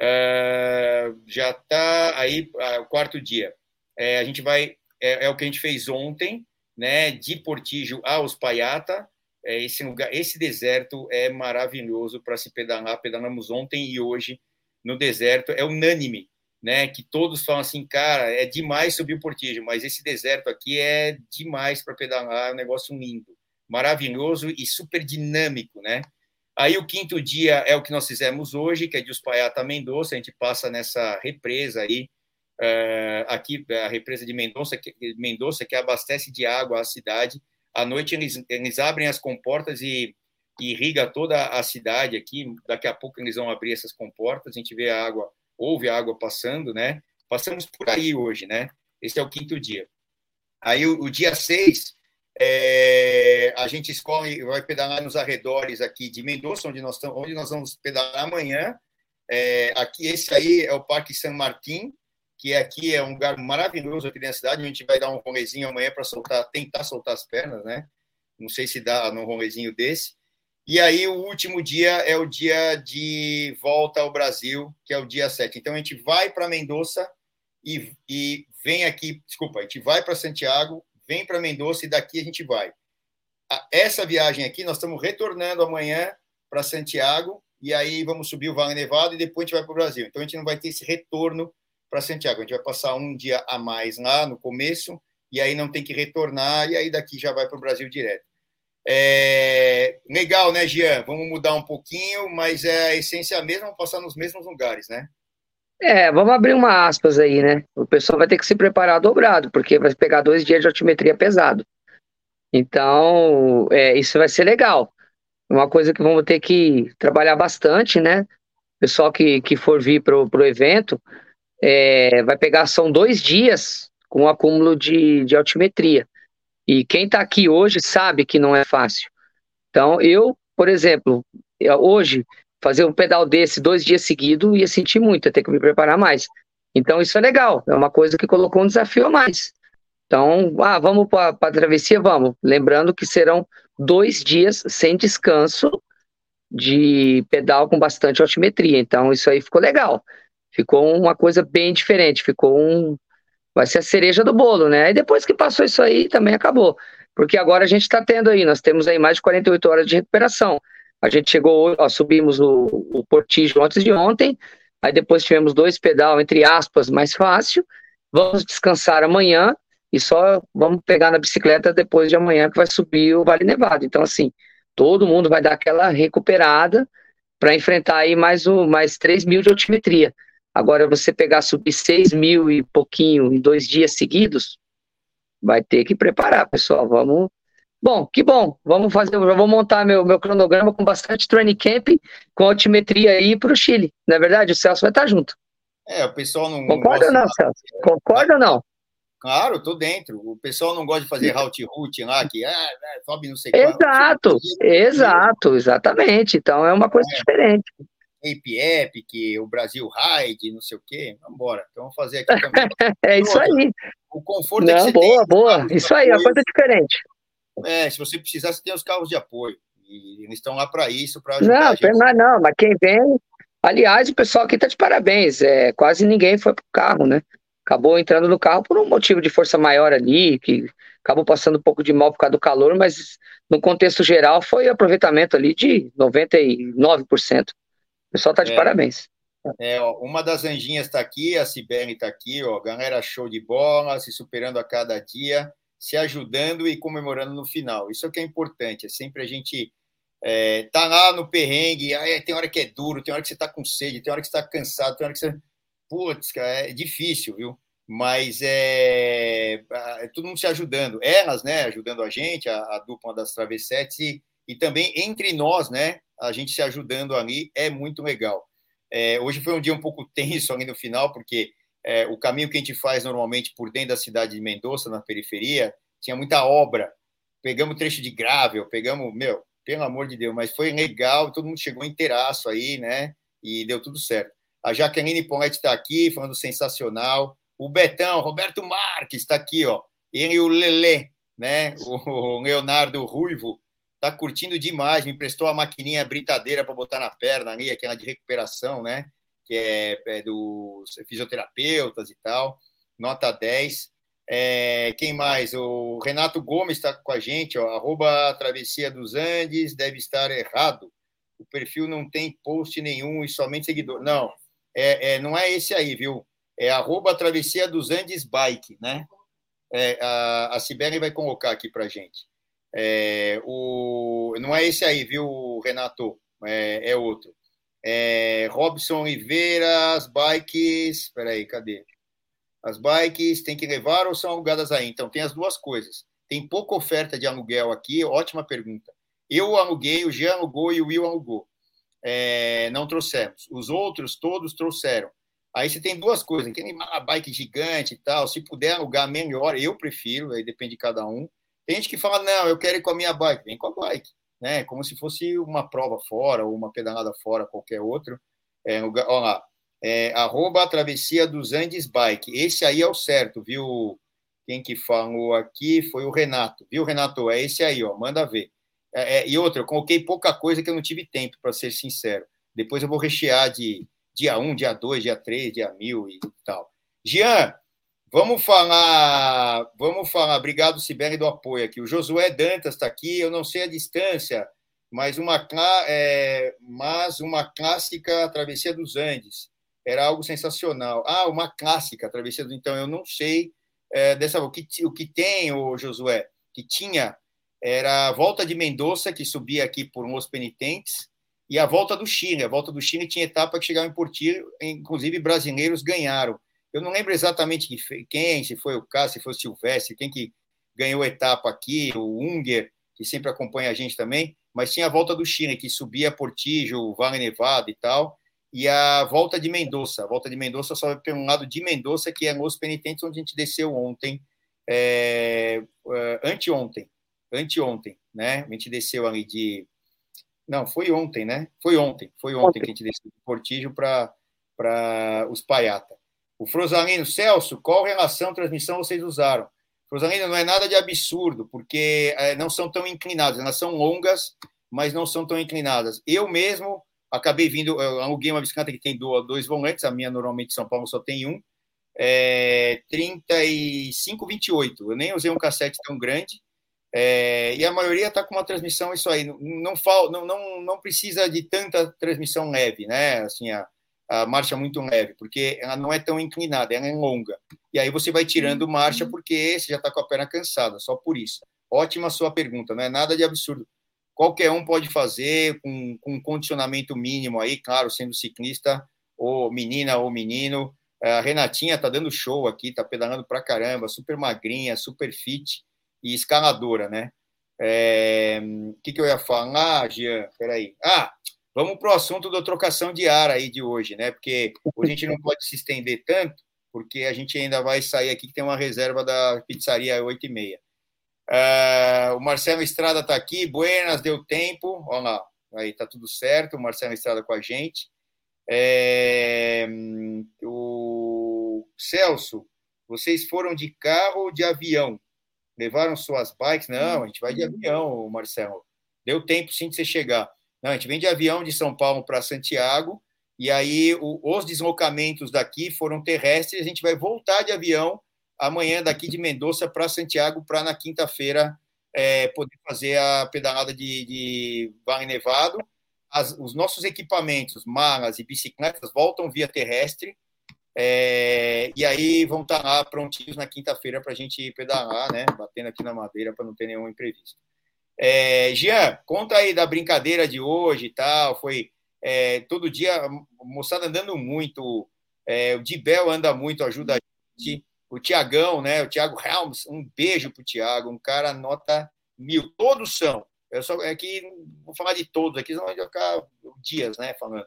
Uh, já está aí uh, o quarto dia. É, a gente vai, é, é, o que a gente fez ontem, né? De Portillo a Uspallata. É, esse lugar, esse deserto é maravilhoso para se pedalar. Pedalamos ontem e hoje no deserto. É unânime né? Que todos falam assim, cara, é demais subir o Portillo, mas esse deserto aqui é demais para pedalar, é um negócio lindo, maravilhoso e super dinâmico, né? Aí o quinto dia é o que nós fizemos hoje, que é de Uspaiata a Mendonça, a gente passa nessa represa aí, uh, aqui, a represa de Mendonça que, Mendonça, que abastece de água a cidade. À noite eles, eles abrem as comportas e, e irriga toda a cidade aqui. Daqui a pouco eles vão abrir essas comportas, a gente vê a água houve água passando, né? Passamos por aí hoje, né? Esse é o quinto dia. Aí o, o dia seis, é, a gente escolhe, vai pedalar nos arredores aqui de Mendoza, onde nós, estamos, onde nós vamos pedalar amanhã. É, aqui, esse aí é o Parque San Martín, que aqui é um lugar maravilhoso aqui na cidade, a gente vai dar um rolezinho amanhã para soltar, tentar soltar as pernas, né? Não sei se dá num rolezinho desse. E aí, o último dia é o dia de volta ao Brasil, que é o dia 7. Então, a gente vai para Mendoza e, e vem aqui, desculpa, a gente vai para Santiago, vem para Mendoza e daqui a gente vai. Essa viagem aqui, nós estamos retornando amanhã para Santiago e aí vamos subir o Vale Nevado e depois a gente vai para o Brasil. Então, a gente não vai ter esse retorno para Santiago. A gente vai passar um dia a mais lá no começo e aí não tem que retornar e aí daqui já vai para o Brasil direto. É, legal, né, Jean? Vamos mudar um pouquinho, mas é a essência mesma, vamos passar nos mesmos lugares, né? É, vamos abrir uma aspas aí, né? O pessoal vai ter que se preparar dobrado, porque vai pegar dois dias de altimetria pesado. Então, é, isso vai ser legal. Uma coisa que vamos ter que trabalhar bastante, né? Pessoal que, que for vir para o evento é, vai pegar, são dois dias com acúmulo de, de altimetria. E quem está aqui hoje sabe que não é fácil. Então, eu, por exemplo, hoje, fazer um pedal desse dois dias seguidos ia sentir muito, ia ter que me preparar mais. Então, isso é legal, é uma coisa que colocou um desafio a mais. Então, ah, vamos para a travessia? Vamos. Lembrando que serão dois dias sem descanso de pedal com bastante altimetria. Então, isso aí ficou legal. Ficou uma coisa bem diferente, ficou um, vai ser a cereja do bolo, né? E depois que passou isso aí, também acabou. Porque agora a gente está tendo aí, nós temos aí mais de 48 horas de recuperação. A gente chegou, ó, subimos o, o Portijo antes de ontem, aí depois tivemos dois pedal, entre aspas, mais fácil. Vamos descansar amanhã e só vamos pegar na bicicleta depois de amanhã que vai subir o Vale Nevado. Então, assim, todo mundo vai dar aquela recuperada para enfrentar aí mais, o, mais 3 mil de altimetria. Agora, você pegar, subir 6 mil e pouquinho em dois dias seguidos, vai ter que preparar, pessoal. Vamos. Bom, que bom. Vamos fazer. Eu vou montar meu, meu cronograma com bastante training camp, com altimetria aí para o Chile. Não é verdade? O Celso vai estar junto. É, o pessoal não. Concorda ou não, Celso? Concorda ou não? Claro, tô dentro. O pessoal não gosta de fazer route route lá, que ah, sobe não sei Exato, exato, exatamente. Então é uma coisa é. diferente. Ape Epic, o Brasil Ride, não sei o quê. Vamos embora. Então vamos fazer aqui também. é isso aí. O conforto não, é que você boa, tem. Boa. Isso aí, é uma coisa diferente. É, se você precisar, você tem os carros de apoio. E eles estão lá para isso, para ajudar. Não, não, não, mas quem vem. Aliás, o pessoal aqui está de parabéns. É, quase ninguém foi pro carro, né? Acabou entrando no carro por um motivo de força maior ali, que acabou passando um pouco de mal por causa do calor, mas no contexto geral foi aproveitamento ali de 99%. O pessoal está de é, parabéns. É, ó, uma das anjinhas está aqui, a Sibeli está aqui, ó, galera show de bola, se superando a cada dia se ajudando e comemorando no final. Isso é o que é importante, é sempre a gente é, tá lá no perrengue, é, tem hora que é duro, tem hora que você tá com sede, tem hora que você tá cansado, tem hora que você... Putz, cara, é difícil, viu? Mas é, é todo mundo se ajudando. Elas, né, ajudando a gente, a, a dupla das travessetes, e, e também entre nós, né, a gente se ajudando ali é muito legal. É, hoje foi um dia um pouco tenso ali no final, porque é, o caminho que a gente faz normalmente por dentro da cidade de Mendoza, na periferia, tinha muita obra. Pegamos trecho de gravel, pegamos, meu, pelo amor de Deus, mas foi legal, todo mundo chegou inteiraço aí, né? E deu tudo certo. A Jaqueline Ponetti está aqui, falando sensacional. O Betão, Roberto Marques está aqui, ó. Ele e o Lelê, né? O Leonardo Ruivo está curtindo demais. Me emprestou a maquininha britadeira para botar na perna ali, aquela de recuperação, né? que é, é dos fisioterapeutas e tal, nota 10. É, quem mais? O Renato Gomes está com a gente, ó, arroba Travessia dos Andes, deve estar errado. O perfil não tem post nenhum e somente seguidor. Não, é, é não é esse aí, viu? É arroba Travessia dos Andes Bike, né? É, a, a Sibeli vai colocar aqui para gente. É, o, não é esse aí, viu, Renato? É, é outro. É, Robson Oliveira, as bikes. Espera aí, cadê? As bikes tem que levar ou são alugadas aí? Então, tem as duas coisas. Tem pouca oferta de aluguel aqui, ótima pergunta. Eu aluguei, o Jean alugou e o Will alugou. É, não trouxemos. Os outros, todos trouxeram. Aí você tem duas coisas, uma bike gigante e tal, se puder alugar melhor, eu prefiro, aí depende de cada um. Tem gente que fala, não, eu quero ir com a minha bike, vem com a bike né? Como se fosse uma prova fora ou uma pedalada fora, qualquer outro. É, olha lá, é, arroba Travessia dos Andes Bike. Esse aí é o certo, viu? Quem que falou aqui foi o Renato, viu, Renato? É esse aí, ó, manda ver. É, é, e outra, eu coloquei pouca coisa que eu não tive tempo, para ser sincero. Depois eu vou rechear de dia 1, dia 2, dia 3, dia 1000 e tal. Jean, Vamos falar, vamos falar. Obrigado, Sibeli, do apoio aqui. O Josué Dantas está aqui. Eu não sei a distância, mas uma, é, mas uma clássica Travessia dos Andes. Era algo sensacional. Ah, uma clássica Travessia dos Então, eu não sei é, dessa o que, o que tem, o Josué, que tinha era a volta de Mendoza, que subia aqui por uns penitentes, e a volta do Chile. A volta do Chile tinha etapa que chegava em Portillo, inclusive brasileiros ganharam. Eu não lembro exatamente quem, se foi o Cássio, se foi o Silvestre, quem que ganhou a etapa aqui, o Unger, que sempre acompanha a gente também, mas tinha a volta do Chile, que subia Portijo, Vale Nevado e tal, e a volta de Mendoza. A volta de Mendoza só pelo lado de Mendoza, que é Los Penitentes, onde a gente desceu ontem, é, é, anteontem, anteontem, né? A gente desceu ali de... Não, foi ontem, né? Foi ontem, foi ontem, ontem. que a gente desceu de Portijo para os Paiata. O Frosalino, Celso, qual relação transmissão vocês usaram? Frosalino não é nada de absurdo, porque é, não são tão inclinadas, elas são longas, mas não são tão inclinadas. Eu mesmo acabei vindo, eu aluguei uma bicicleta que tem dois volantes, a minha normalmente em São Paulo só tem um, é 35, 28. Eu nem usei um cassete tão grande, é, e a maioria está com uma transmissão, isso aí, não, não, não, não precisa de tanta transmissão leve, né? Assim, a, a marcha muito leve, porque ela não é tão inclinada, ela é longa. E aí você vai tirando marcha uhum. porque você já está com a perna cansada, só por isso. Ótima sua pergunta, não é nada de absurdo. Qualquer um pode fazer com, com um condicionamento mínimo aí, claro, sendo ciclista, ou menina ou menino. A Renatinha tá dando show aqui, tá pedalando pra caramba, super magrinha, super fit e escaladora, né? É... O que, que eu ia falar, Jean? Peraí. Ah, Vamos para o assunto da trocação de ar aí de hoje, né? Porque hoje a gente não pode se estender tanto, porque a gente ainda vai sair aqui, que tem uma reserva da pizzaria às 8h30. Uh, o Marcelo Estrada está aqui, buenas, deu tempo, olha lá, aí está tudo certo, o Marcelo Estrada com a gente. É, o Celso, vocês foram de carro ou de avião? Levaram suas bikes? Não, a gente vai de avião, Marcelo. Deu tempo sim de você chegar. Não, a gente vem de avião de São Paulo para Santiago, e aí o, os deslocamentos daqui foram terrestres, a gente vai voltar de avião amanhã daqui de Mendoza para Santiago, para na quinta-feira é, poder fazer a pedalada de, de Vale Nevado. As, os nossos equipamentos, malas e bicicletas, voltam via terrestre, é, e aí vão estar lá prontinhos na quinta-feira para a gente pedalar, né? Batendo aqui na madeira para não ter nenhum imprevisto. É, Jean, conta aí da brincadeira de hoje e tal. Foi é, todo dia, moçada andando muito. É, o Dibel anda muito, ajuda a gente o Tiagão, né? O Tiago Helms, um beijo pro Tiago, um cara nota mil. Todos são. Eu só é que vou falar de todos aqui, senão vai ficar dias, né? Falando.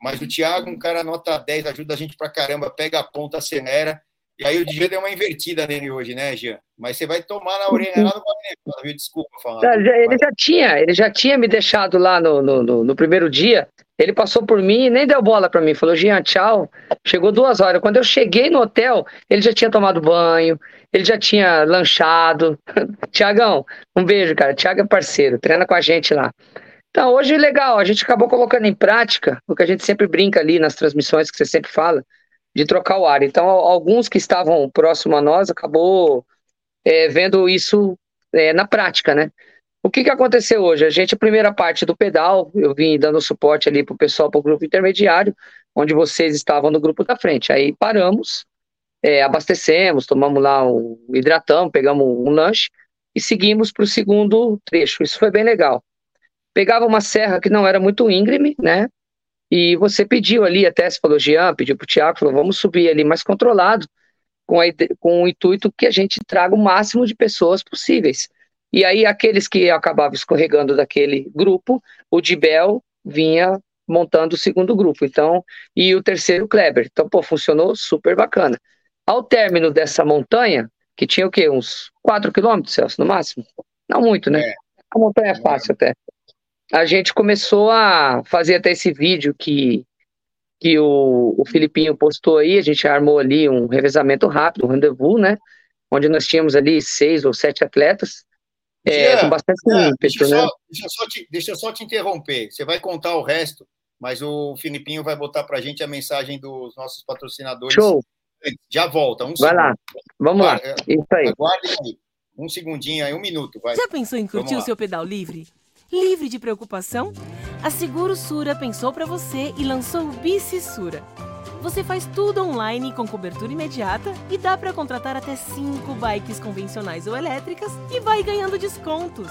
Mas o Tiago, um cara nota 10, ajuda a gente pra caramba, pega a ponta, acelera. E aí o DJ deu uma invertida nele hoje, né, Jean? Mas você vai tomar na orelha lá no Guarani, viu? Desculpa falar. Ele já tinha, ele já tinha me deixado lá no, no, no, no primeiro dia. Ele passou por mim e nem deu bola para mim. Falou, Jean, tchau. Chegou duas horas. Quando eu cheguei no hotel, ele já tinha tomado banho, ele já tinha lanchado. Tiagão, um beijo, cara. Tiago é parceiro, treina com a gente lá. Então, hoje legal, a gente acabou colocando em prática o que a gente sempre brinca ali nas transmissões que você sempre fala, de trocar o ar. Então, alguns que estavam próximo a nós acabou é, vendo isso é, na prática, né? O que, que aconteceu hoje? A gente, a primeira parte do pedal, eu vim dando suporte ali para o pessoal, para o grupo intermediário, onde vocês estavam no grupo da frente. Aí paramos, é, abastecemos, tomamos lá um hidratão, pegamos um lanche e seguimos para o segundo trecho. Isso foi bem legal. Pegava uma serra que não era muito íngreme, né? E você pediu ali, até se falou, Jean, pediu para o Tiago, falou, vamos subir ali mais controlado, com, a, com o intuito que a gente traga o máximo de pessoas possíveis. E aí, aqueles que acabavam escorregando daquele grupo, o Dibel vinha montando o segundo grupo. Então, e o terceiro Kleber. Então, pô, funcionou super bacana. Ao término dessa montanha, que tinha o quê? Uns 4 quilômetros, Celso, no máximo? Não muito, né? É. A montanha é fácil até a gente começou a fazer até esse vídeo que, que o, o Filipinho postou aí, a gente armou ali um revezamento rápido, um rendezvous, né? Onde nós tínhamos ali seis ou sete atletas, é, com bastante ímpeto, deixa, né? Só, deixa, só te, deixa eu só te interromper, você vai contar o resto, mas o Filipinho vai botar para a gente a mensagem dos nossos patrocinadores. Show! Já volta, um Vai segundo. lá, vamos lá, é, isso aí. Aguardem aí, um segundinho aí, um minuto, vai. Já pensou em curtir o seu pedal livre? Livre de preocupação? A Seguro Sura pensou para você e lançou o Bici Sura. Você faz tudo online com cobertura imediata e dá para contratar até 5 bikes convencionais ou elétricas e vai ganhando descontos.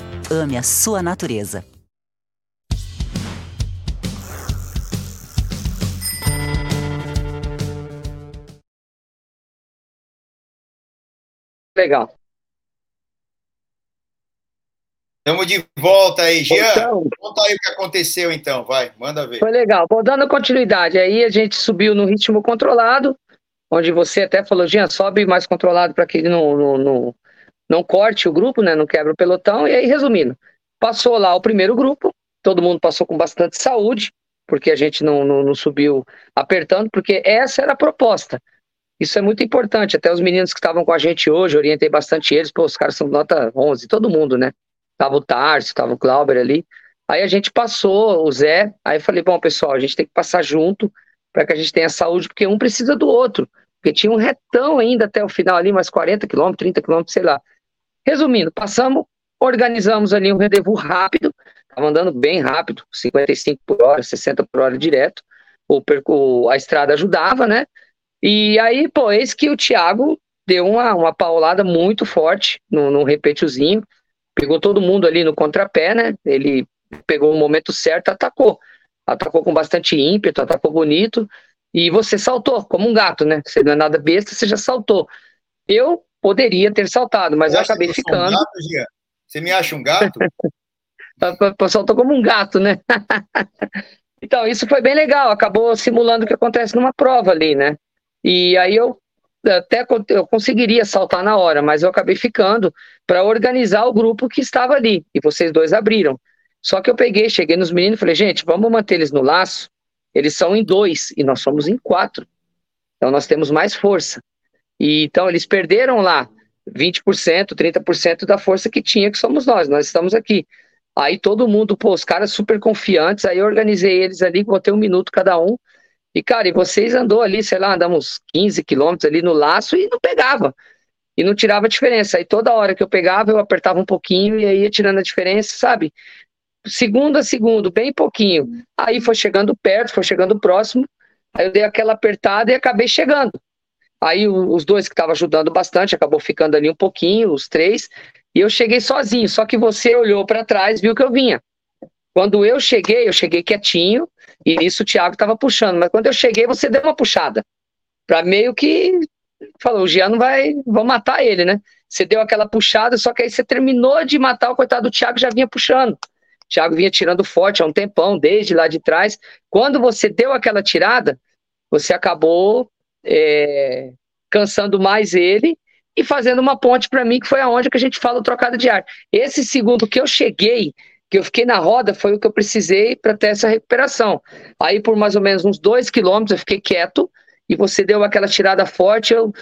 Ame a sua natureza. Legal. Estamos de volta aí, Jean. Então, Conta aí o que aconteceu então, vai, manda ver. Foi legal. Bom, dando continuidade, aí a gente subiu no ritmo controlado, onde você até falou, Jean, sobe mais controlado para que ele não, não, não, não corte o grupo, né, não quebra o pelotão. E aí, resumindo, passou lá o primeiro grupo, todo mundo passou com bastante saúde, porque a gente não, não, não subiu apertando, porque essa era a proposta. Isso é muito importante. Até os meninos que estavam com a gente hoje, orientei bastante eles. Pô, os caras são nota 11, todo mundo, né? Tava o Tarso, tava o Glauber ali. Aí a gente passou, o Zé. Aí eu falei, bom, pessoal, a gente tem que passar junto para que a gente tenha saúde, porque um precisa do outro. Porque tinha um retão ainda até o final ali, mais 40 quilômetros, 30 quilômetros, sei lá. Resumindo, passamos, organizamos ali um rendezvous rápido, estava andando bem rápido, 55 por hora, 60 por hora direto. O, perco, a estrada ajudava, né? E aí, pô, eis que o Thiago deu uma, uma paulada muito forte no, no repetiozinho, pegou todo mundo ali no contrapé, né? Ele pegou o momento certo, atacou. Atacou com bastante ímpeto, atacou bonito, e você saltou, como um gato, né? Você não é nada besta, você já saltou. Eu poderia ter saltado, mas eu acabei ficando. Um gato, Gia? Você me acha um gato? Saltou como um gato, né? então, isso foi bem legal, acabou simulando o que acontece numa prova ali, né? E aí eu até eu conseguiria saltar na hora, mas eu acabei ficando para organizar o grupo que estava ali. E vocês dois abriram. Só que eu peguei, cheguei nos meninos e falei, gente, vamos manter eles no laço. Eles são em dois e nós somos em quatro. Então nós temos mais força. E então eles perderam lá 20%, 30% da força que tinha, que somos nós. Nós estamos aqui. Aí todo mundo, pô, os caras super confiantes. Aí eu organizei eles ali, botei um minuto cada um. E, cara, e vocês andou ali, sei lá, andamos 15 quilômetros ali no laço e não pegava. E não tirava diferença. Aí toda hora que eu pegava, eu apertava um pouquinho e aí ia tirando a diferença, sabe? Segundo a segundo, bem pouquinho. Aí foi chegando perto, foi chegando próximo. Aí eu dei aquela apertada e acabei chegando. Aí os dois que estavam ajudando bastante, acabou ficando ali um pouquinho, os três. E eu cheguei sozinho, só que você olhou para trás, viu que eu vinha. Quando eu cheguei, eu cheguei quietinho, e nisso o Thiago estava puxando, mas quando eu cheguei, você deu uma puxada. Para meio que falou, o não vai, vou matar ele, né? Você deu aquela puxada, só que aí você terminou de matar o coitado do Thiago, já vinha puxando. O Thiago vinha tirando forte há um tempão, desde lá de trás. Quando você deu aquela tirada, você acabou é, cansando mais ele e fazendo uma ponte para mim, que foi aonde que a gente fala o trocado de ar. Esse segundo que eu cheguei, que eu fiquei na roda foi o que eu precisei para ter essa recuperação. Aí, por mais ou menos uns dois quilômetros, eu fiquei quieto e você deu aquela tirada forte, eu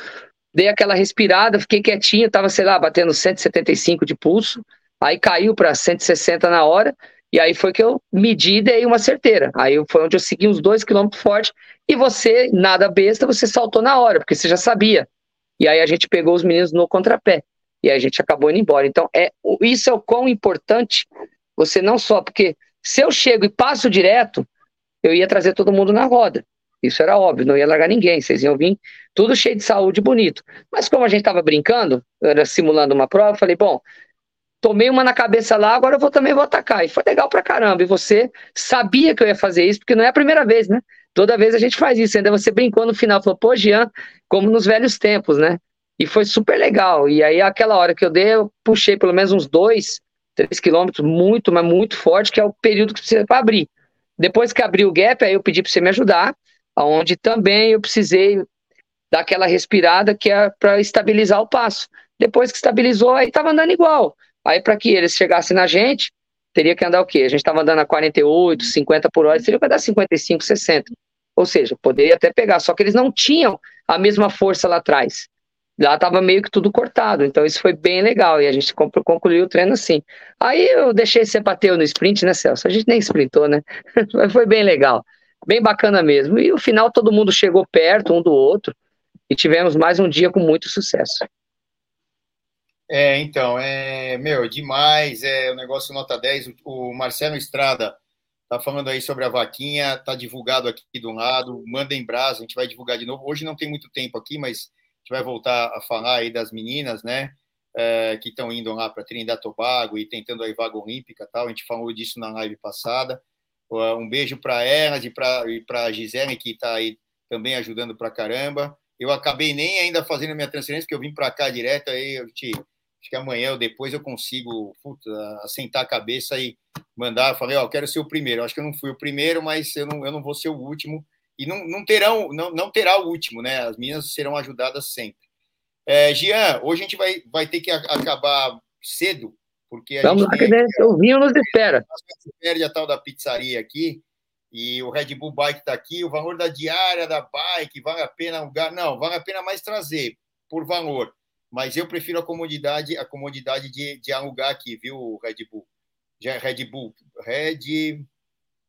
dei aquela respirada, fiquei quietinho, estava, sei lá, batendo 175 de pulso, aí caiu para 160 na hora, e aí foi que eu medi e dei uma certeira. Aí foi onde eu segui uns dois quilômetros forte, e você, nada besta, você saltou na hora, porque você já sabia. E aí a gente pegou os meninos no contrapé, e a gente acabou indo embora. Então, é, isso é o quão importante você não só, porque se eu chego e passo direto, eu ia trazer todo mundo na roda. Isso era óbvio, não ia largar ninguém, vocês iam vir tudo cheio de saúde, bonito. Mas como a gente estava brincando, era simulando uma prova, eu falei, bom, tomei uma na cabeça lá, agora eu vou, também vou atacar. E foi legal pra caramba. E você sabia que eu ia fazer isso, porque não é a primeira vez, né? Toda vez a gente faz isso. Ainda você brincou no final, falou, pô, Jean, como nos velhos tempos, né? E foi super legal. E aí, aquela hora que eu dei, eu puxei pelo menos uns dois 3 quilômetros, muito, mas muito forte, que é o período que precisa para abrir. Depois que abriu o gap, aí eu pedi para você me ajudar, aonde também eu precisei dar aquela respirada que é para estabilizar o passo. Depois que estabilizou, aí estava andando igual. Aí para que eles chegassem na gente, teria que andar o quê? A gente estava andando a 48, 50 por hora, seria para dar 55, 60. Ou seja, poderia até pegar, só que eles não tinham a mesma força lá atrás lá estava meio que tudo cortado, então isso foi bem legal, e a gente concluiu o treino assim. Aí eu deixei você bater no sprint, né, Celso? A gente nem sprintou, né? Mas foi bem legal, bem bacana mesmo. E no final todo mundo chegou perto um do outro, e tivemos mais um dia com muito sucesso. É, então, é, meu, demais, é o negócio nota 10, o Marcelo Estrada tá falando aí sobre a vaquinha, tá divulgado aqui um lado, manda em brasa, a gente vai divulgar de novo. Hoje não tem muito tempo aqui, mas gente vai voltar a falar aí das meninas, né? É, que estão indo lá para Trinidad Tobago e tentando a vaga olímpica tal. A gente falou disso na live passada. Um beijo para elas e para a Gisele, que está aí também ajudando para caramba. Eu acabei nem ainda fazendo a minha transferência, porque eu vim para cá direto, aí eu te Acho que amanhã ou depois eu consigo puta, assentar a cabeça e mandar. Eu falei, ó, oh, quero ser o primeiro. Eu acho que eu não fui o primeiro, mas eu não, eu não vou ser o último. E não, não terão, não, não terá o último, né? As meninas serão ajudadas sempre. É, Gian, hoje a gente vai, vai ter que acabar cedo, porque a Vamos gente lá, tem, o vinho nos espera. perde a tal da pizzaria aqui, e o Red Bull Bike está aqui, o valor da diária da bike, vale a pena lugar? Não, vale a pena mais trazer, por valor. Mas eu prefiro a comodidade, a comodidade de, de alugar aqui, viu, Red Bull? Já Red Bull, Red,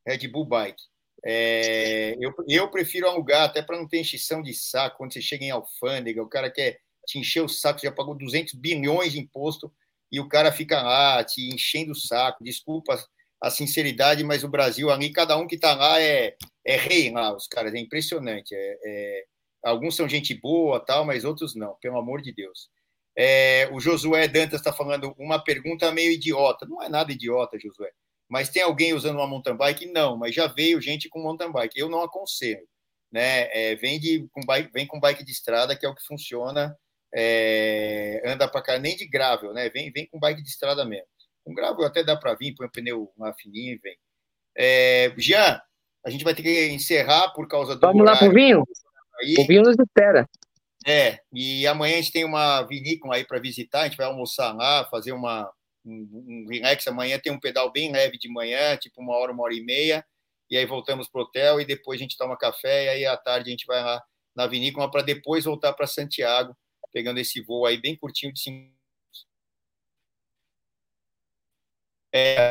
Red Bull Bike. É, eu, eu prefiro alugar, até para não ter enchição de saco, quando você chega em alfândega, o cara quer te encher o saco, já pagou 200 bilhões de imposto e o cara fica lá te enchendo o saco. Desculpa a sinceridade, mas o Brasil ali, cada um que está lá é, é rei lá, os caras, é impressionante. É, é, alguns são gente boa, tal, mas outros não, pelo amor de Deus. É, o Josué Dantas está falando uma pergunta meio idiota. Não é nada idiota, Josué. Mas tem alguém usando uma mountain bike? Não, mas já veio gente com mountain bike. Eu não aconselho. Né? É, vem, de, com bike, vem com bike de estrada, que é o que funciona é, anda para cá, nem de gravel, né? Vem, vem com bike de estrada mesmo. Com gravel até dá para vir, põe o pneu uma fininho e vem. É, Jean, a gente vai ter que encerrar por causa do. Vamos horário. lá pro vinho? Aí. O vinho nos espera. É, e amanhã a gente tem uma vinícola aí para visitar, a gente vai almoçar lá, fazer uma, um, um relax. Amanhã tem um pedal bem leve de manhã, tipo uma hora, uma hora e meia, e aí voltamos pro hotel e depois a gente toma café, e aí à tarde a gente vai lá na vinícola para depois voltar para Santiago pegando esse voo aí bem curtinho de cinco é,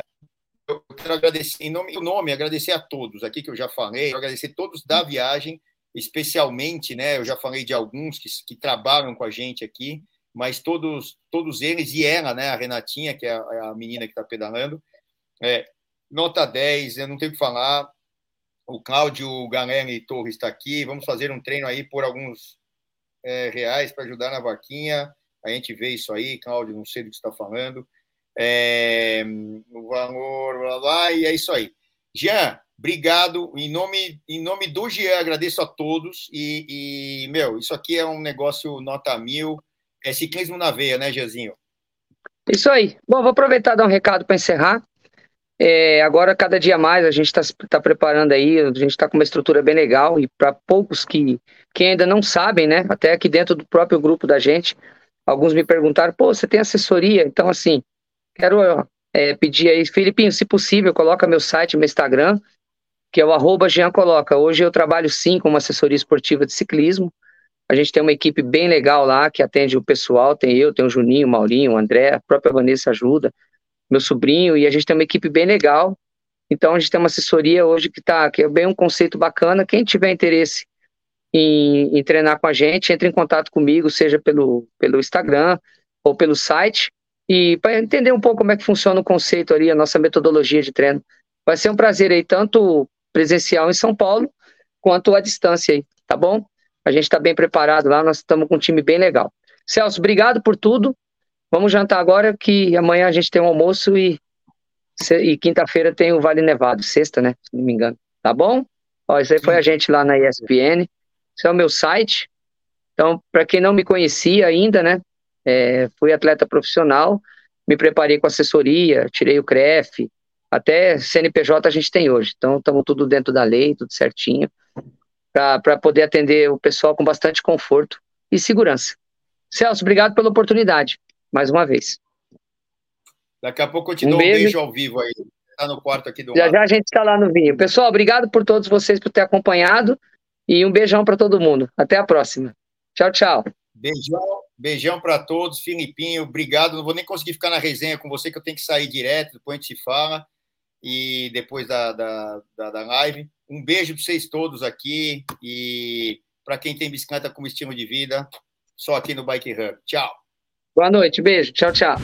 eu quero agradecer, em nome do nome, agradecer a todos aqui que eu já falei, agradecer a todos da viagem, especialmente, né? Eu já falei de alguns que, que trabalham com a gente aqui, mas todos, todos eles e ela, né? A Renatinha, que é a, a menina que está pedalando, é, nota 10, eu não tenho o que falar. O Cláudio Galerni Torres está aqui. Vamos fazer um treino aí por alguns é, reais para ajudar na vaquinha. A gente vê isso aí, Cláudio, não sei do que está falando. É, o valor, blá, blá, e é isso aí. Jean, obrigado. Em nome, em nome do Jean, agradeço a todos. E, e, meu, isso aqui é um negócio nota mil. É ciclismo na veia, né, Jeanzinho? Isso aí. Bom, vou aproveitar e dar um recado para encerrar. É, agora, cada dia mais, a gente está tá preparando aí, a gente está com uma estrutura bem legal, e para poucos que, que ainda não sabem, né, até aqui dentro do próprio grupo da gente, alguns me perguntaram, pô, você tem assessoria? Então, assim, quero é, pedir aí, Filipinho, se possível, coloca meu site, meu Instagram, que é o arroba Jean Coloca. Hoje eu trabalho sim com uma assessoria esportiva de ciclismo, a gente tem uma equipe bem legal lá, que atende o pessoal, tem eu, tem o Juninho, o Maurinho, o André, a própria Vanessa ajuda, meu sobrinho, e a gente tem uma equipe bem legal. Então a gente tem uma assessoria hoje que tá, que é bem um conceito bacana. Quem tiver interesse em, em treinar com a gente, entre em contato comigo, seja pelo, pelo Instagram ou pelo site, e para entender um pouco como é que funciona o conceito ali, a nossa metodologia de treino. Vai ser um prazer aí, tanto presencial em São Paulo, quanto à distância aí, tá bom? A gente está bem preparado lá, nós estamos com um time bem legal. Celso, obrigado por tudo. Vamos jantar agora, que amanhã a gente tem um almoço e, e quinta-feira tem o Vale Nevado, sexta, né? Se não me engano. Tá bom? Ó, isso aí foi a gente lá na ESPN. Esse é o meu site. Então, para quem não me conhecia ainda, né? É, fui atleta profissional, me preparei com assessoria, tirei o CREF, até CNPJ a gente tem hoje. Então, estamos tudo dentro da lei, tudo certinho, para poder atender o pessoal com bastante conforto e segurança. Celso, obrigado pela oportunidade mais uma vez. Daqui a pouco eu te um dou beijo. um beijo ao vivo aí. Tá no quarto aqui do Já lado. já a gente está lá no vinho. Pessoal, obrigado por todos vocês por ter acompanhado e um beijão para todo mundo. Até a próxima. Tchau, tchau. Beijão, beijão para todos. Filipinho, obrigado. Não vou nem conseguir ficar na resenha com você, que eu tenho que sair direto, depois a gente se fala. E depois da, da, da, da live. Um beijo para vocês todos aqui. E para quem tem bicicleta como estilo de vida, só aqui no Bike Hub. Tchau. Boa noite, beijo, tchau, tchau.